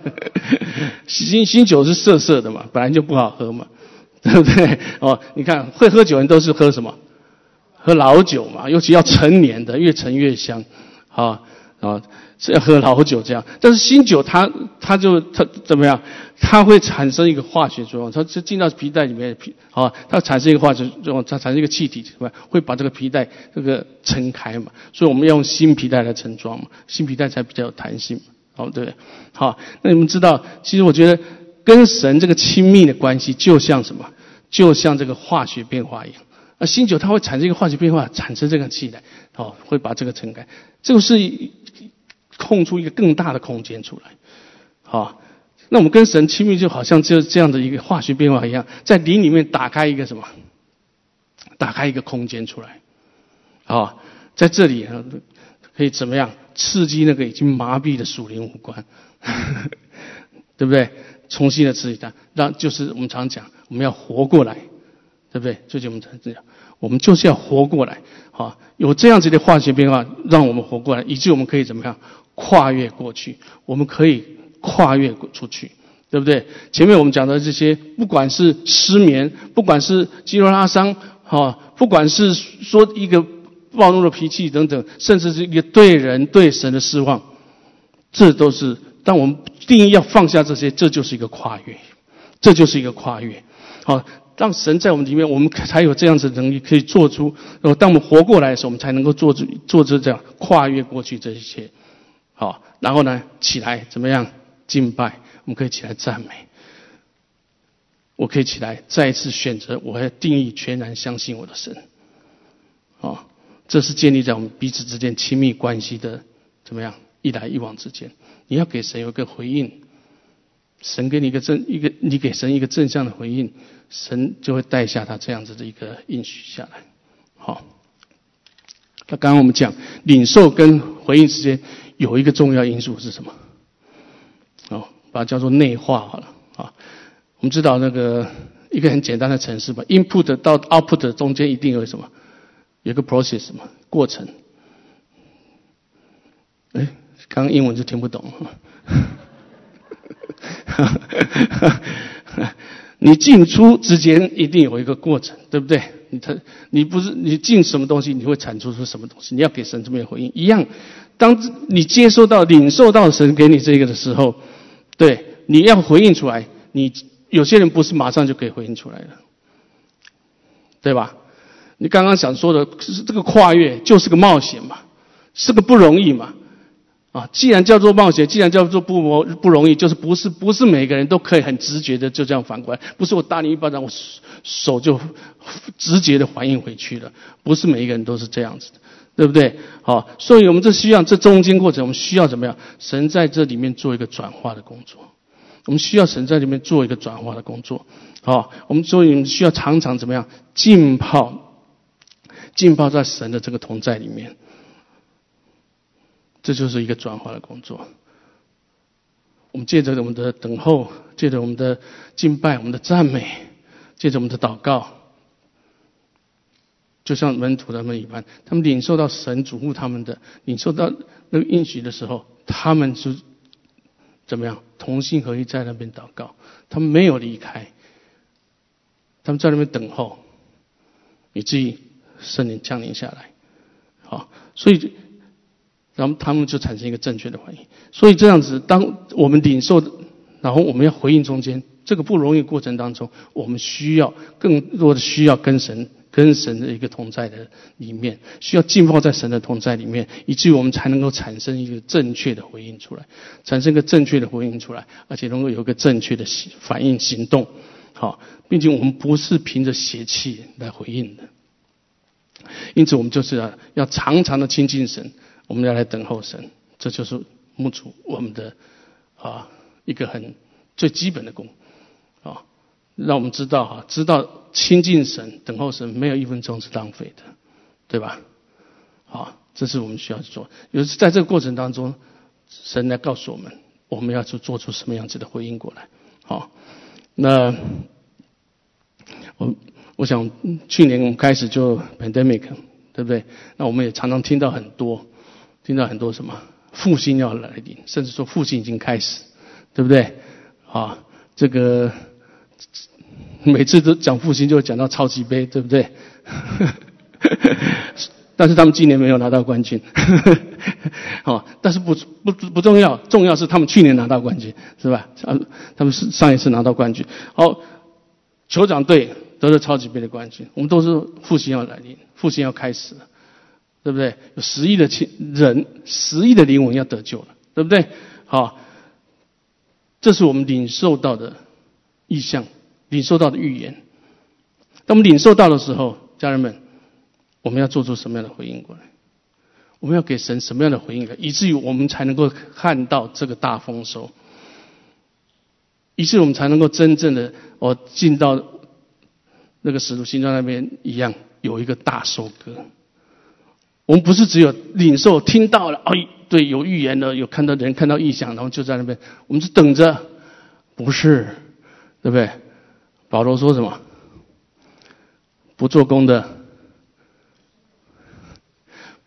[LAUGHS] 新新酒是涩涩的嘛，本来就不好喝嘛，[LAUGHS] 对不对？哦，你看会喝酒人都是喝什么？喝老酒嘛，尤其要陈年的，越陈越香，啊啊。是要喝老酒这样，但是新酒它它就它怎么样？它会产生一个化学作用，它就进到皮带里面皮啊，它产生一个化学作用，它产生一个气体，是吧？会把这个皮带这个撑开嘛。所以我们要用新皮带来盛装嘛，新皮带才比较有弹性，好对。好，那你们知道，其实我觉得跟神这个亲密的关系，就像什么？就像这个化学变化一样。那新酒它会产生一个化学变化，产生这个气带，哦，会把这个撑开。这个是。空出一个更大的空间出来，好，那我们跟神亲密就好像就这样的一个化学变化一样，在灵里面打开一个什么？打开一个空间出来，好，在这里可以怎么样刺激那个已经麻痹的属灵五官，[LAUGHS] 对不对？重新的刺激它，让就是我们常讲，我们要活过来，对不对？最近我们常这样，我们就是要活过来，好，有这样子的化学变化，让我们活过来，以致我们可以怎么样？跨越过去，我们可以跨越出去，对不对？前面我们讲的这些，不管是失眠，不管是肌肉拉伤，哈，不管是说一个暴怒的脾气等等，甚至是一个对人对神的失望，这都是当我们定义要放下这些，这就是一个跨越，这就是一个跨越。好，让神在我们里面，我们才有这样子的能力，可以做出。然后当我们活过来的时候，我们才能够做出做出这样跨越过去这一切。好，然后呢，起来怎么样敬拜？我们可以起来赞美。我可以起来再一次选择，我要定义全然相信我的神。啊，这是建立在我们彼此之间亲密关系的怎么样一来一往之间。你要给神有一个回应。神给你一个正一个，你给神一个正向的回应，神就会带下他这样子的一个应许下来。好，那刚刚我们讲领受跟回应之间有一个重要因素是什么？哦，把它叫做内化好了啊。我们知道那个一个很简单的程式吧，input 到 output 中间一定有什么？有个 process 嘛，过程。哎，刚刚英文就听不懂。[LAUGHS] 你进出之间一定有一个过程，对不对？你他你不是你进什么东西，你会产出出什么东西？你要给神这么回应。一样，当你接收到、领受到神给你这个的时候，对，你要回应出来。你有些人不是马上就可以回应出来的，对吧？你刚刚想说的这个跨越就是个冒险嘛，是个不容易嘛。啊，既然叫做冒险，既然叫做不不不容易，就是不是不是每个人都可以很直觉的就这样反过来，不是我打你一巴掌，我手就直接的反应回去了，不是每一个人都是这样子的，对不对？好，所以我们这需要这中间过程，我们需要怎么样？神在这里面做一个转化的工作，我们需要神在里面做一个转化的工作，好，我们所以需要常常怎么样浸泡，浸泡在神的这个同在里面。这就是一个转化的工作。我们借着我们的等候，借着我们的敬拜、我们的赞美，借着我们的祷告，就像门徒他们一般，他们领受到神嘱咐他们的，领受到那个应许的时候，他们是怎么样同心合一在那边祷告？他们没有离开，他们在那边等候，以至于圣灵降临下来。好，所以。然后他们就产生一个正确的反应，所以这样子，当我们领受，然后我们要回应中间这个不容易过程当中，我们需要更多的需要跟神、跟神的一个同在的里面，需要浸泡在神的同在里面，以至于我们才能够产生一个正确的回应出来，产生一个正确的回应出来，而且能够有一个正确的反应行动，好，并且我们不是凭着邪气来回应的，因此我们就是要要常常的亲近神。我们要来等候神，这就是牧主我们的啊一个很最基本的功，让我们知道哈，知道亲近神、等候神，没有一分钟是浪费的，对吧？好，这是我们需要去做。有是在这个过程当中，神来告诉我们，我们要去做出什么样子的回应过来。好，那我我想去年我们开始就 pandemic，对不对？那我们也常常听到很多。听到很多什么复兴要来临，甚至说复兴已经开始，对不对？啊，这个每次都讲复兴，就讲到超级杯，对不对？[LAUGHS] 但是他们今年没有拿到冠军，好，[LAUGHS] 但是不不不重要，重要是他们去年拿到冠军，是吧？啊，他们是上一次拿到冠军。好，酋长队得了超级杯的冠军，我们都是复兴要来临，复兴要开始了。对不对？有十亿的亲人，十亿的灵魂要得救了，对不对？好，这是我们领受到的意象，领受到的预言。当我们领受到的时候，家人们，我们要做出什么样的回应过来？我们要给神什么样的回应来，以至于我们才能够看到这个大丰收，以至于我们才能够真正的哦进到那个使徒行传那边一样，有一个大收割。我们不是只有领受听到了，哎，对，有预言的，有看到人看到异象，然后就在那边，我们是等着，不是，对不对？保罗说什么？不做工的，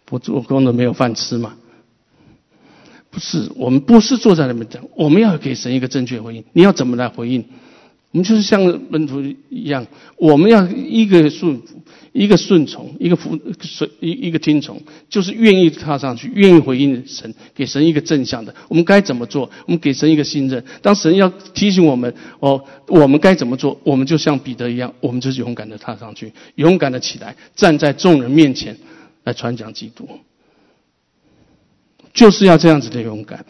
不做工的没有饭吃嘛？不是，我们不是坐在那边等，我们要给神一个正确回应。你要怎么来回应？我们就是像门徒一样，我们要一个顺服，一个顺从，一个服顺，一一个听从，就是愿意踏上去，愿意回应神，给神一个正向的。我们该怎么做？我们给神一个信任。当神要提醒我们，哦，我们该怎么做？我们就像彼得一样，我们就是勇敢的踏上去，勇敢的起来，站在众人面前来传讲基督，就是要这样子的勇敢。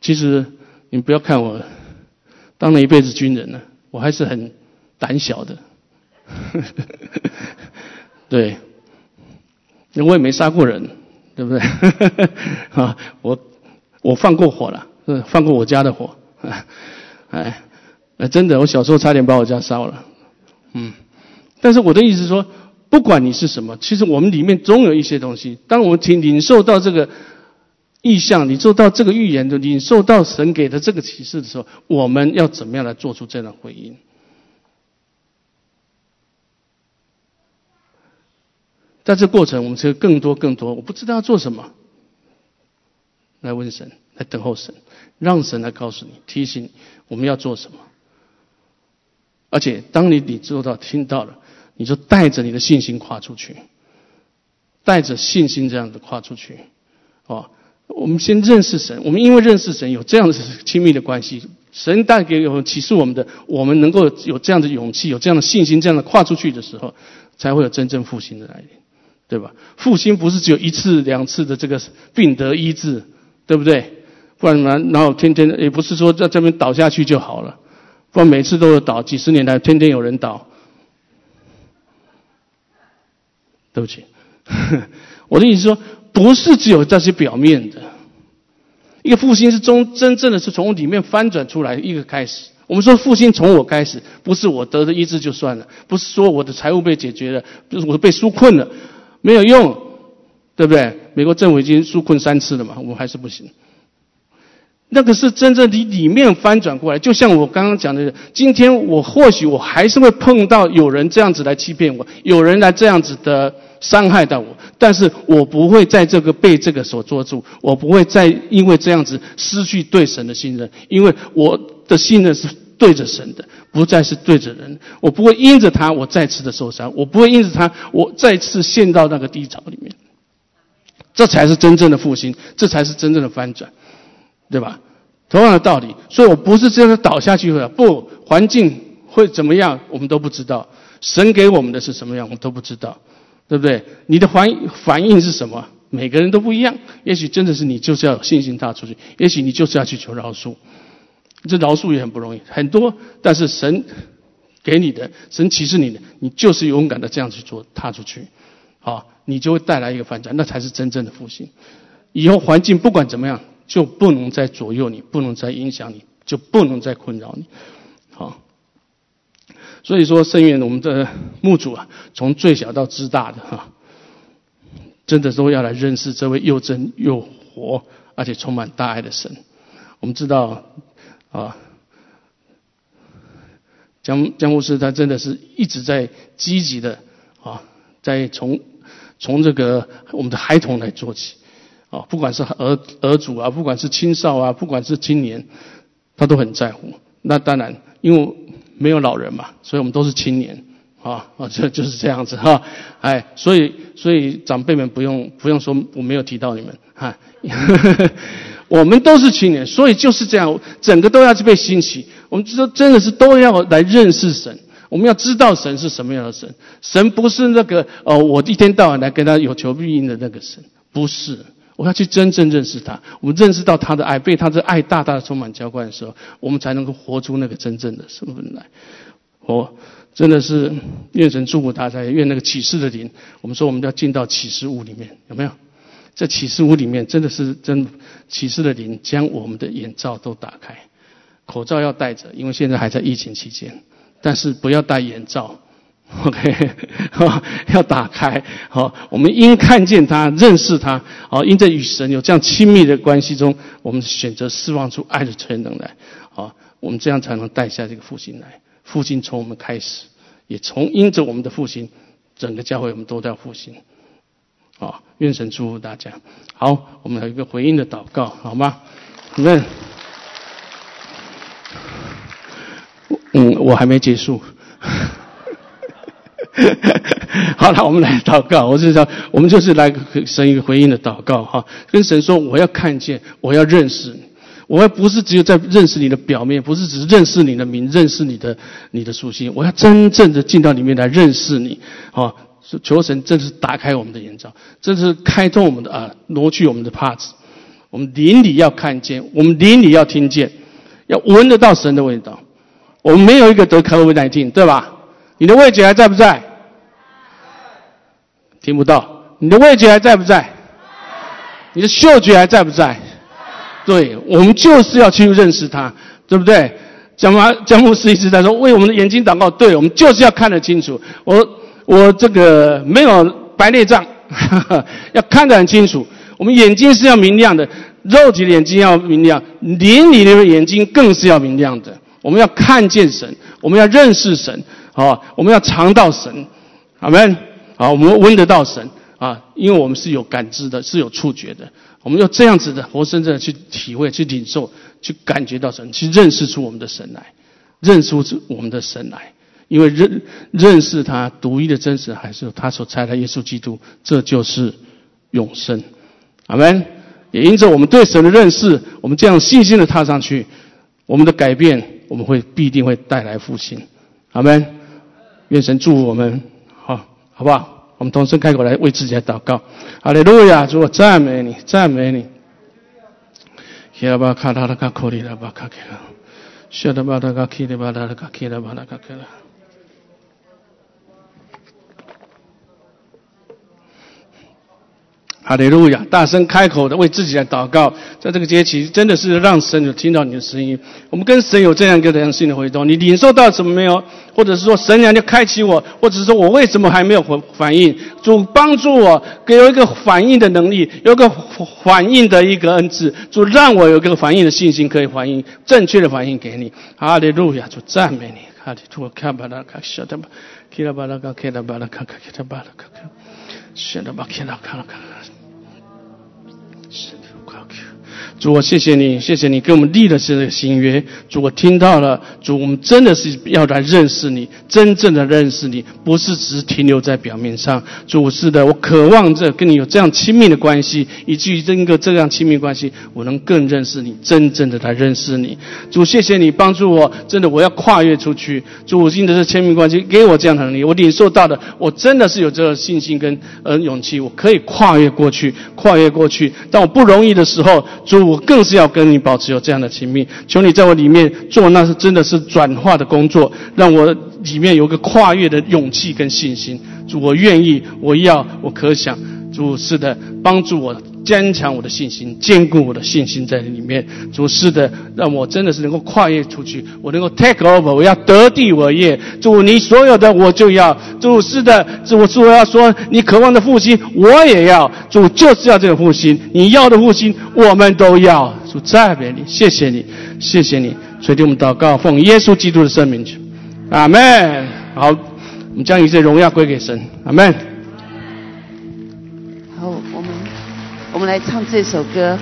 其实你不要看我当了一辈子军人了，我还是很胆小的。呵呵呵对，我也没杀过人，对不对？[LAUGHS] 啊，我我放过火了，放过我家的火。[LAUGHS] 哎，哎，真的，我小时候差点把我家烧了。嗯，但是我的意思是说，不管你是什么，其实我们里面总有一些东西。当我们听领受到这个意象，你做到这个预言的，领受到神给的这个启示的时候，我们要怎么样来做出这样的回应？在这过程，我们是更多更多，我不知道要做什么，来问神，来等候神，让神来告诉你，提醒你我们要做什么。而且，当你你做到听到了，你就带着你的信心跨出去，带着信心这样子跨出去。哦，我们先认识神，我们因为认识神有这样子亲密的关系，神带给有启示我们的，我们能够有这样的勇气，有这样的信心，这样的跨出去的时候，才会有真正复兴的来临。对吧？复兴不是只有一次两次的这个病得医治，对不对？不然然然后天天也不是说在这边倒下去就好了，不然每次都有倒，几十年来天天有人倒。对不起，[LAUGHS] 我的意思说，不是只有这些表面的，一个复兴是从真正的是从里面翻转出来一个开始。我们说复兴从我开始，不是我得的医治就算了，不是说我的财务被解决了，不是我被纾困了。没有用，对不对？美国政府已经纾困三次了嘛，我们还是不行。那个是真正的里面翻转过来，就像我刚刚讲的，今天我或许我还是会碰到有人这样子来欺骗我，有人来这样子的伤害到我，但是我不会在这个被这个所捉住，我不会再因为这样子失去对神的信任，因为我的信任是。对着神的，不再是对着人。我不会因着他，我再次的受伤；我不会因着他，我再次陷到那个低潮里面。这才是真正的复兴，这才是真正的翻转，对吧？同样的道理，所以我不是真的倒下去了。不，环境会怎么样，我们都不知道。神给我们的是什么样，我们都不知道，对不对？你的反反应是什么？每个人都不一样。也许真的是你就是要有信心踏出去，也许你就是要去求饶恕。这饶恕也很不容易，很多，但是神给你的，神启示你的，你就是勇敢的这样去做，踏出去，好，你就会带来一个反转，那才是真正的复兴。以后环境不管怎么样，就不能再左右你，不能再影响你，就不能再困扰你，好。所以说，圣愿我们的墓主啊，从最小到至大的哈，真的都要来认识这位又真又活，而且充满大爱的神。我们知道。啊，江江牧师他真的是一直在积极的啊，在从从这个我们的孩童来做起啊，不管是儿儿主啊，不管是青少啊，不管是青年，他都很在乎。那当然，因为没有老人嘛，所以我们都是青年啊啊，这就是这样子哈。哎，所以所以长辈们不用不用说，我没有提到你们哈。[LAUGHS] 我们都是青年，所以就是这样，整个都要去被兴起。我们说真的是都要来认识神，我们要知道神是什么样的神。神不是那个哦，我一天到晚来跟他有求必应的那个神，不是。我要去真正认识他，我们认识到他的爱，被他的爱大大的充满浇灌的时候，我们才能够活出那个真正的身份来。我真的是愿神祝福大家，愿那个启示的灵，我们说我们要进到启示屋里面，有没有？在启示屋里面，真的是真启示的灵将我们的眼罩都打开，口罩要戴着，因为现在还在疫情期间，但是不要戴眼罩，[LAUGHS] OK，[LAUGHS] 要打开，好，我们因看见他，认识他，好，因在与神有这样亲密的关系中，我们选择释放出爱的全能来，好，我们这样才能带下这个复兴来，复兴从我们开始，也从因着我们的复兴，整个教会我们都在复兴。愿神祝福大家。好，我们有一个回应的祷告，好吗？那，嗯，我还没结束。[LAUGHS] 好了，我们来祷告。我是说，我们就是来神一个回应的祷告哈，跟神说，我要看见，我要认识，我要不是只有在认识你的表面，不是只认识你的名，认识你的你的属性，我要真正的进到里面来认识你。啊，求神正是打开我们的眼罩，正是开通我们的耳，挪去我们的帕子。我们邻里要看见，我们邻里要听见，要闻得到神的味道。我们没有一个得科威来听，对吧？你的味觉还在不在？听不到。你的味觉还在不在？你的嗅觉还在不在？对，我们就是要去认识他，对不对？江妈江牧师一直在说，为我们的眼睛祷告。对，我们就是要看得清楚。我我这个没有白内障，[LAUGHS] 要看得很清楚。我们眼睛是要明亮的，肉体的眼睛要明亮，灵里的眼睛更是要明亮的。我们要看见神，我们要认识神，啊，我们要尝到神，阿门。好，我们闻得到神啊，因为我们是有感知的，是有触觉的。我们要这样子的活生生的去体会、去领受、去感觉到神，去认识出我们的神来，认识出我们的神来。因为认认识他独一的真实，还是他所差的耶稣基督，这就是永生。阿门。也因着我们对神的认识，我们这样信心的踏上去，我们的改变。我们会必定会带来复兴，阿门。愿神祝福我们，好，好不好？我们同声开口来为自己来祷告。哈利路亚，主我赞美你，赞美你。拉巴卡拉拉卡库里拉巴卡克拉，谢拉巴拉卡基里巴拉卡基拉巴拉卡克拉。哈利路亚！大声开口的为自己来祷告，在这个节期，真的是让神有听到你的声音。我们跟神有这样一个良性的互动，你领受到什么没有？或者是说神娘就开启我，或者是说我为什么还没有反反应？主帮助我，给我一个反应的能力，有个反应的一个恩赐，主让我有个反应的信心，可以反应正确的反应给你。哈利路亚！主赞美你。哈利路亚！卡巴拉卡晓得吧？基拉巴拉卡，基拉巴拉卡卡，基拉巴拉卡卡，晓得吧？基拉卡拉卡。主，我谢谢你，谢谢你给我们立的这个新约。主，我听到了。主，我们真的是要来认识你，真正的认识你，不是只是停留在表面上。主，是的，我渴望着跟你有这样亲密的关系，以至于这个这样亲密关系，我能更认识你，真正的来认识你。主，谢谢你帮助我，真的我要跨越出去。主，我信的是亲密关系，给我这样的能力，我领受到的，我真的是有这个信心跟呃勇气，我可以跨越过去，跨越过去。当我不容易的时候，主。我更是要跟你保持有这样的亲密，求你在我里面做，那是真的是转化的工作，让我里面有个跨越的勇气跟信心。主，我愿意，我要，我可想，主是的，帮助我。坚强我的信心，坚固我的信心在里面。主是的，让我真的是能够跨越出去，我能够 take over，我要得地为业。主，你所有的我就要。主是的，主是我要说，你渴望的复兴我也要。主就是要这个复兴，你要的复兴我们都要。主赞美你，谢谢你，谢谢你。所以，我们祷告，奉耶稣基督的圣名去，阿门。好，我们将一切荣耀归给神，阿门。我们来唱这首歌。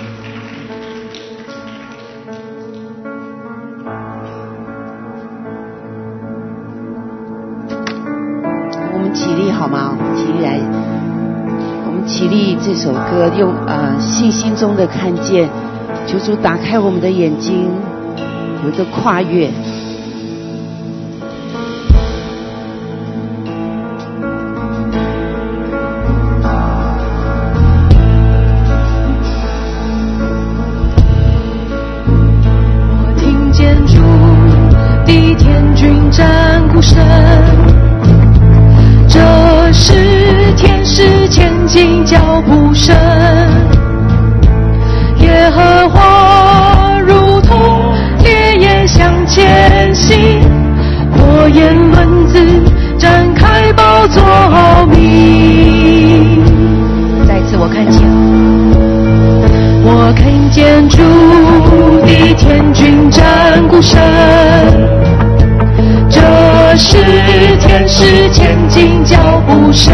我们起立好吗？我们起立来，我们起立这首歌，用呃信心中的看见，求主打开我们的眼睛，有一个跨越。声。这是天使前进脚步声，耶和华如同烈焰向前行，火焰轮子展开宝座奥秘。再次我看见，我看见主的天军战鼓声。是前进脚步声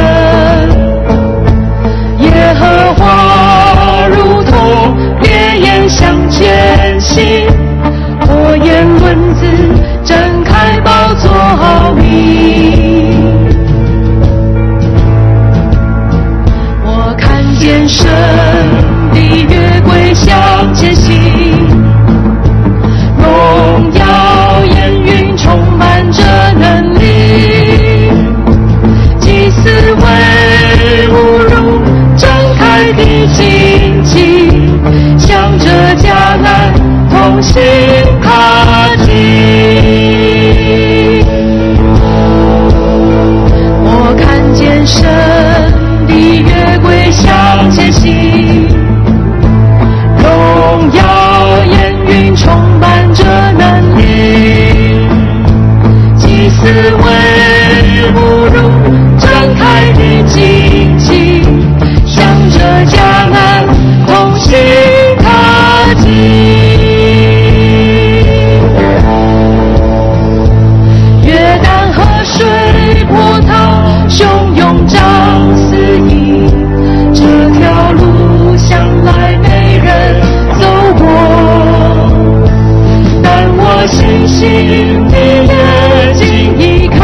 新的眼睛已看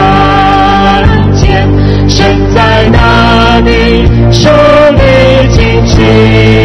见，身在哪里，手里紧握。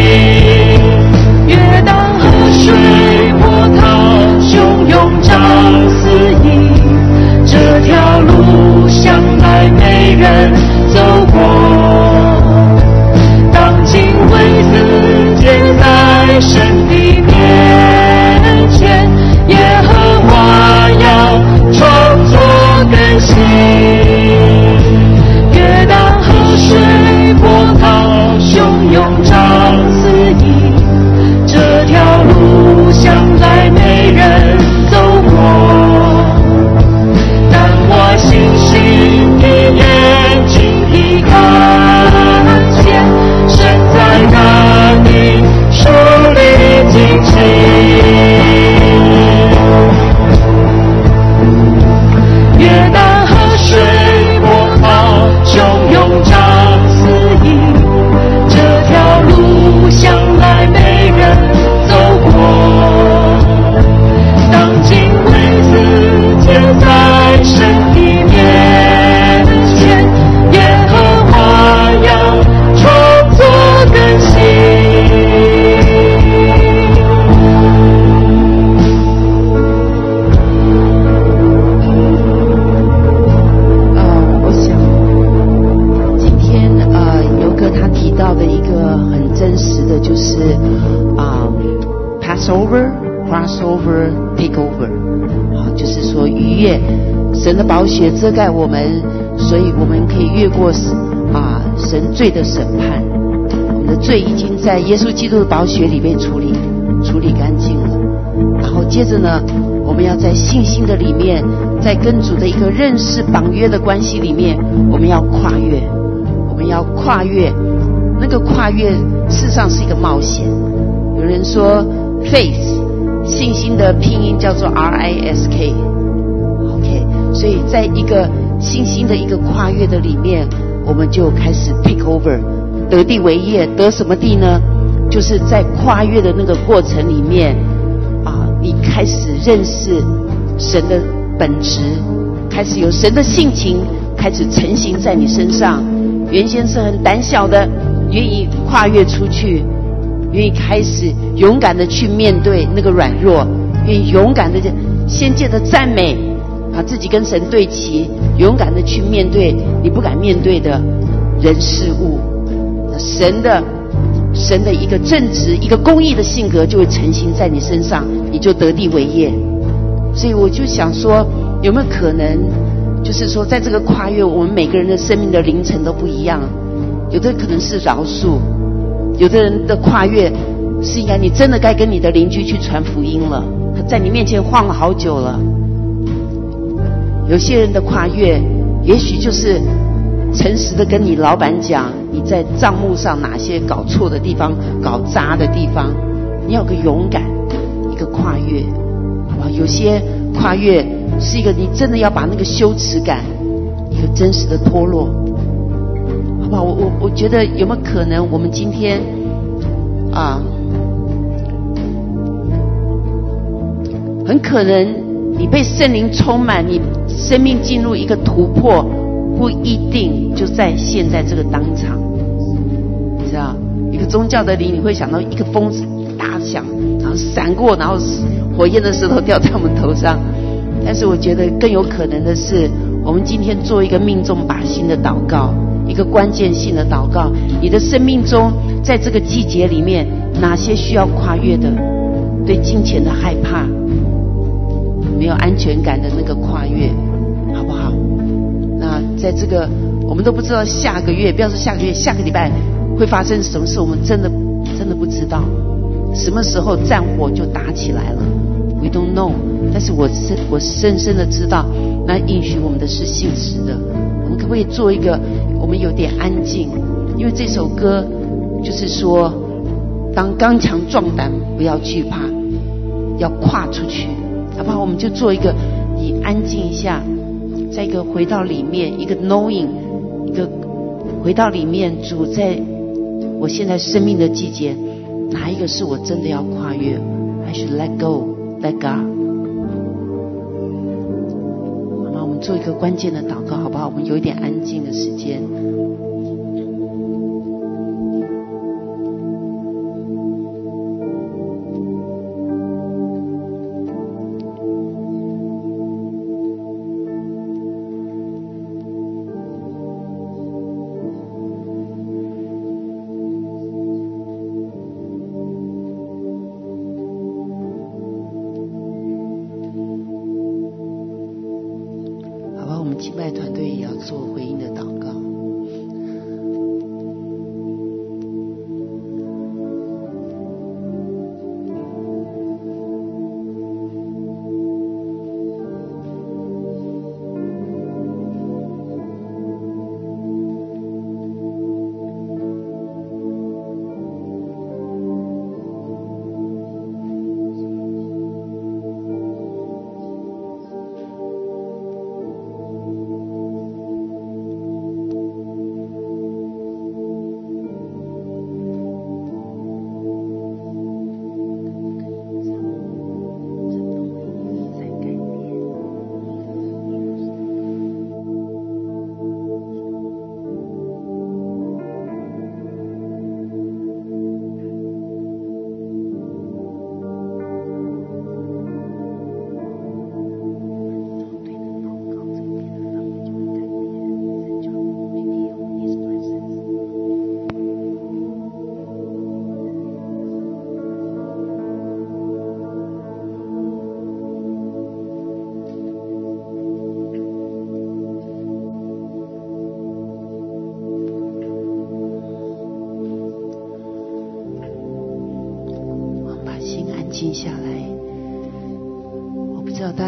宝血遮盖我们，所以我们可以越过啊神罪的审判。我们的罪已经在耶稣基督的宝血里面处理处理干净了。然后接着呢，我们要在信心的里面，在跟主的一个认识绑约的关系里面，我们要跨越，我们要跨越。那个跨越事实上是一个冒险。有人说，faith 信心的拼音叫做 R I S K。所以在一个信心的一个跨越的里面，我们就开始 take over，得地为业。得什么地呢？就是在跨越的那个过程里面，啊，你开始认识神的本质，开始有神的性情，开始成型在你身上。原先是很胆小的，愿意跨越出去，愿意开始勇敢的去面对那个软弱，愿意勇敢的先借着赞美，把自己跟神对齐，勇敢的去面对你不敢面对的人事物。神的神的一个正直、一个公义的性格就会成型在你身上，你就得地为业。所以我就想说，有没有可能，就是说，在这个跨越，我们每个人的生命的凌晨都不一样。有的可能是饶恕，有的人的跨越是应该你真的该跟你的邻居去传福音了，他在你面前晃了好久了。有些人的跨越，也许就是诚实的跟你老板讲，你在账目上哪些搞错的地方、搞砸的地方，你要个勇敢，一个跨越，好不好？有些跨越是一个你真的要把那个羞耻感，一个真实的脱落，好不好？我我我觉得有没有可能，我们今天啊，很可能你被圣灵充满，你生命进入一个突破，不一定就在现在这个当场，你知道？一个宗教的灵，你会想到一个风大响，然后闪过，然后火焰的石头掉在我们头上。但是我觉得更有可能的是，我们今天做一个命中靶心的祷告，一个关键性的祷告。你的生命中，在这个季节里面，哪些需要跨越的？对金钱的害怕，没有安全感的那个跨越，好不好？那在这个我们都不知道下个月，不要说下个月，下个礼拜会发生什么事，我们真的真的不知道。什么时候战火就打起来了？We don't know。但是我深我深深的知道，那应许我们的是信实的。我们可不可以做一个？我们有点安静，因为这首歌就是说，当刚强壮胆，不要惧怕，要跨出去，好不好？我们就做一个，你安静一下。再一个回到里面，一个 knowing，一个回到里面，主在我现在生命的季节，哪一个是我真的要跨越？I should let go，let go。好吗？我们做一个关键的祷告，好不好？我们有一点安静的时间。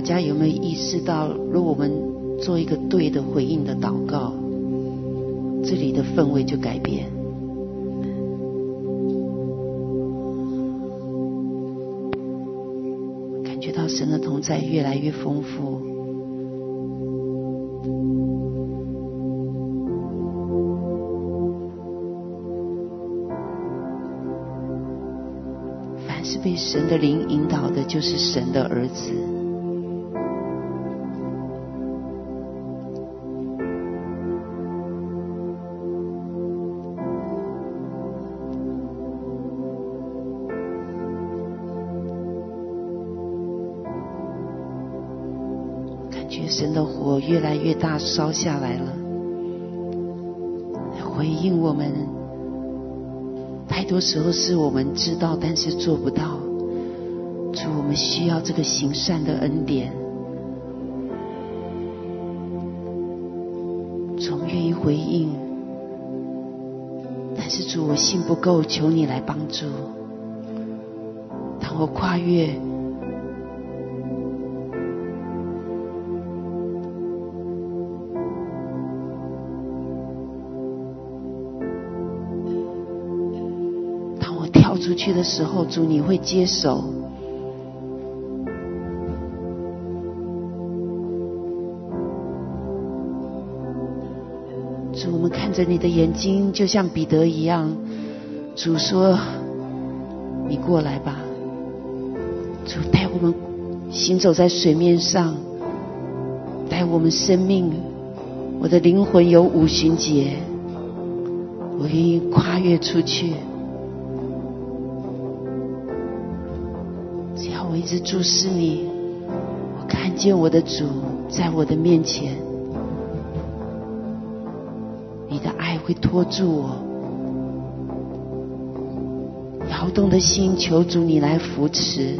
家有没有意识到，如果我们做一个对的回应的祷告，这里的氛围就改变，感觉到神的同在越来越丰富。凡是被神的灵引导的，就是神的儿子。越大，烧下来了，回应我们。太多时候是我们知道，但是做不到。主，我们需要这个行善的恩典。总愿意回应，但是主，我信不够，求你来帮助。当我跨越。去的时候，主你会接手。主，我们看着你的眼睛，就像彼得一样。主说：“你过来吧。”主带我们行走在水面上，带我们生命。我的灵魂有五旬节，我愿意跨越出去。一直注视你，我看见我的主在我的面前，你的爱会拖住我，摇动的心，求主你来扶持。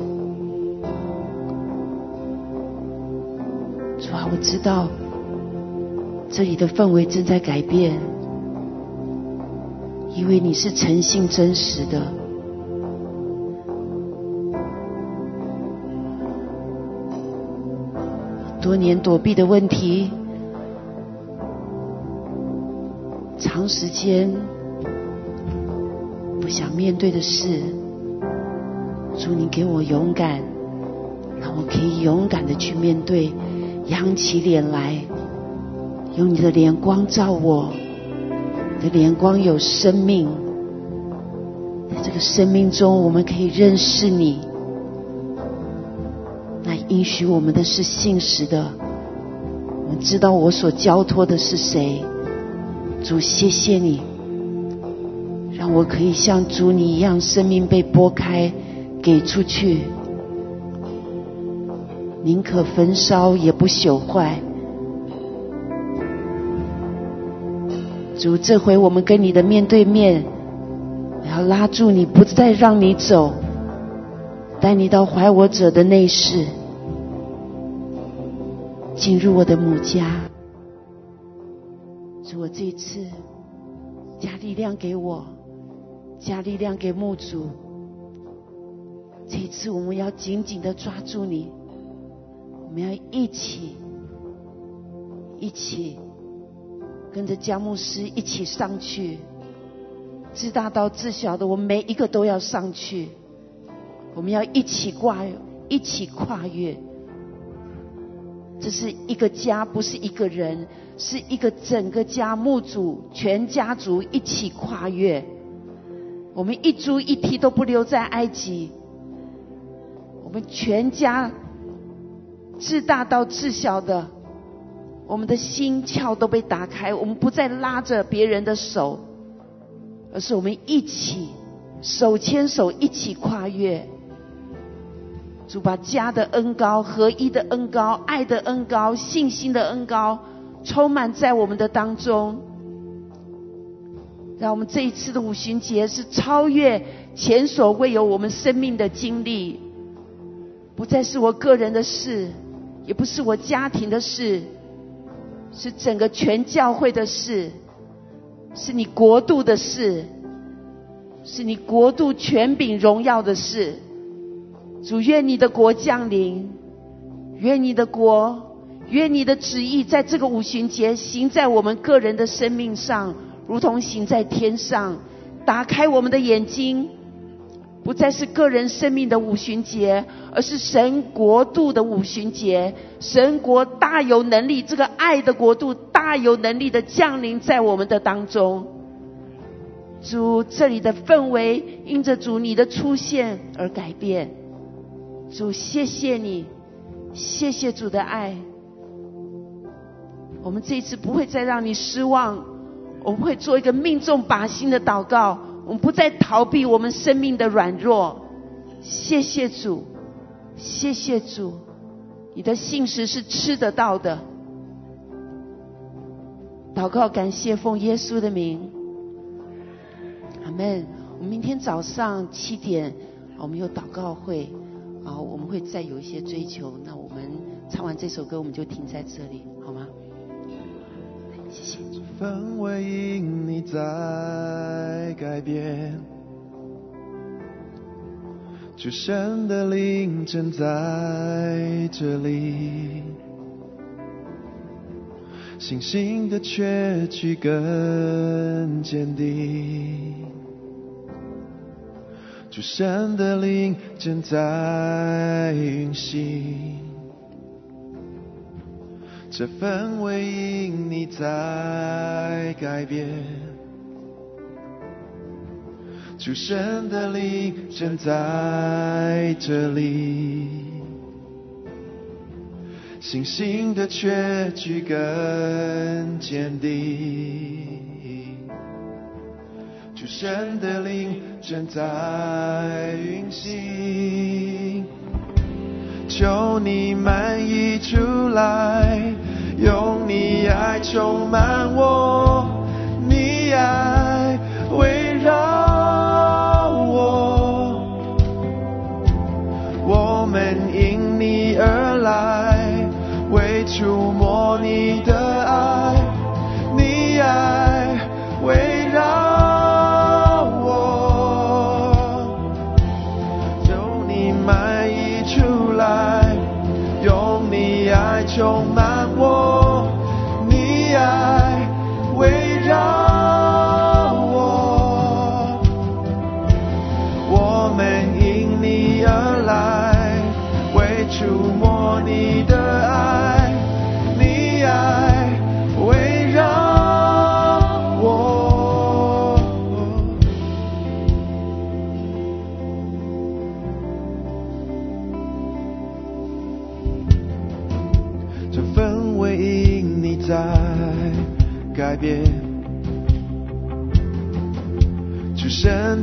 主啊，我知道这里的氛围正在改变，因为你是诚信真实的。多年躲避的问题，长时间不想面对的事，祝你给我勇敢，让我可以勇敢的去面对，扬起脸来，用你的脸光照我，你的脸光有生命，在这个生命中，我们可以认识你。应许我们的是信实的，我知道我所交托的是谁。主，谢谢你，让我可以像主你一样，生命被拨开，给出去，宁可焚烧也不朽坏。主，这回我们跟你的面对面，我要拉住你，不再让你走，带你到怀我者的内室。进入我的母家，主，我这一次加力量给我，加力量给牧主。这一次我们要紧紧的抓住你，我们要一起一起跟着江牧师一起上去，自大到自小的，我们每一个都要上去，我们要一起跨，一起跨越。这是一个家，不是一个人，是一个整个家墓主全家族一起跨越。我们一株一梯都不留在埃及，我们全家自大到自小的，我们的心窍都被打开，我们不再拉着别人的手，而是我们一起手牵手一起跨越。主把家的恩高、合一的恩高、爱的恩高、信心的恩高，充满在我们的当中。让我们这一次的五旬节是超越前所未有我们生命的经历，不再是我个人的事，也不是我家庭的事，是整个全教会的事，是你国度的事，是你国度权柄荣耀的事。主愿你的国降临，愿你的国，愿你的旨意在这个五旬节行在我们个人的生命上，如同行在天上。打开我们的眼睛，不再是个人生命的五旬节，而是神国度的五旬节。神国大有能力，这个爱的国度大有能力的降临在我们的当中。主，这里的氛围因着主你的出现而改变。主，谢谢你，谢谢主的爱。我们这一次不会再让你失望，我们会做一个命中靶心的祷告。我们不再逃避我们生命的软弱。谢谢主，谢谢主，你的信实是吃得到的。祷告，感谢奉耶稣的名，阿门。我们明天早上七点，我们有祷告会。好，我们会再有一些追求。那我们唱完这首歌，我们就停在这里，好吗？谢谢。氛围因你在改变，主神的灵正在这里，信心的确据更坚定。主神的灵正在运行，这氛围因你在改变。主神的灵正在这里，信心的确据更坚定。主神的灵正在运行。求你满溢出来，用你爱充满我。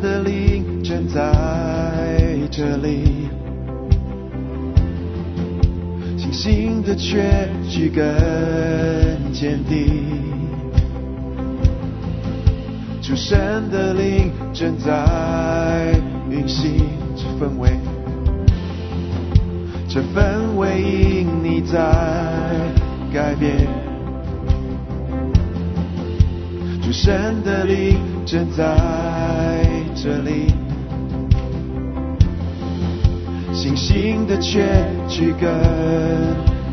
的灵正在这里清醒的却去更坚定出生的灵正在运行这氛围这氛围因你在改变出生的灵正在这里星星的结局更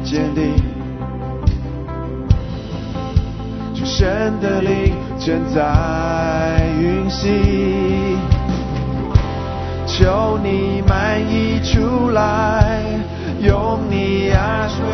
坚定，主神的灵正在运行，求你满意出来，用你压碎。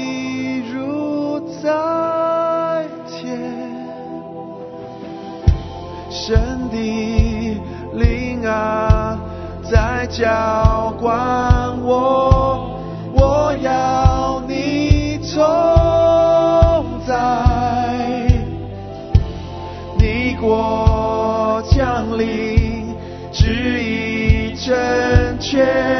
你如在天，神的灵啊，在浇灌我，我要你同在，你我降临，旨意成全。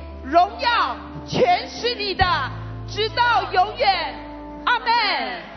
荣耀，全是你的，直到永远。阿门。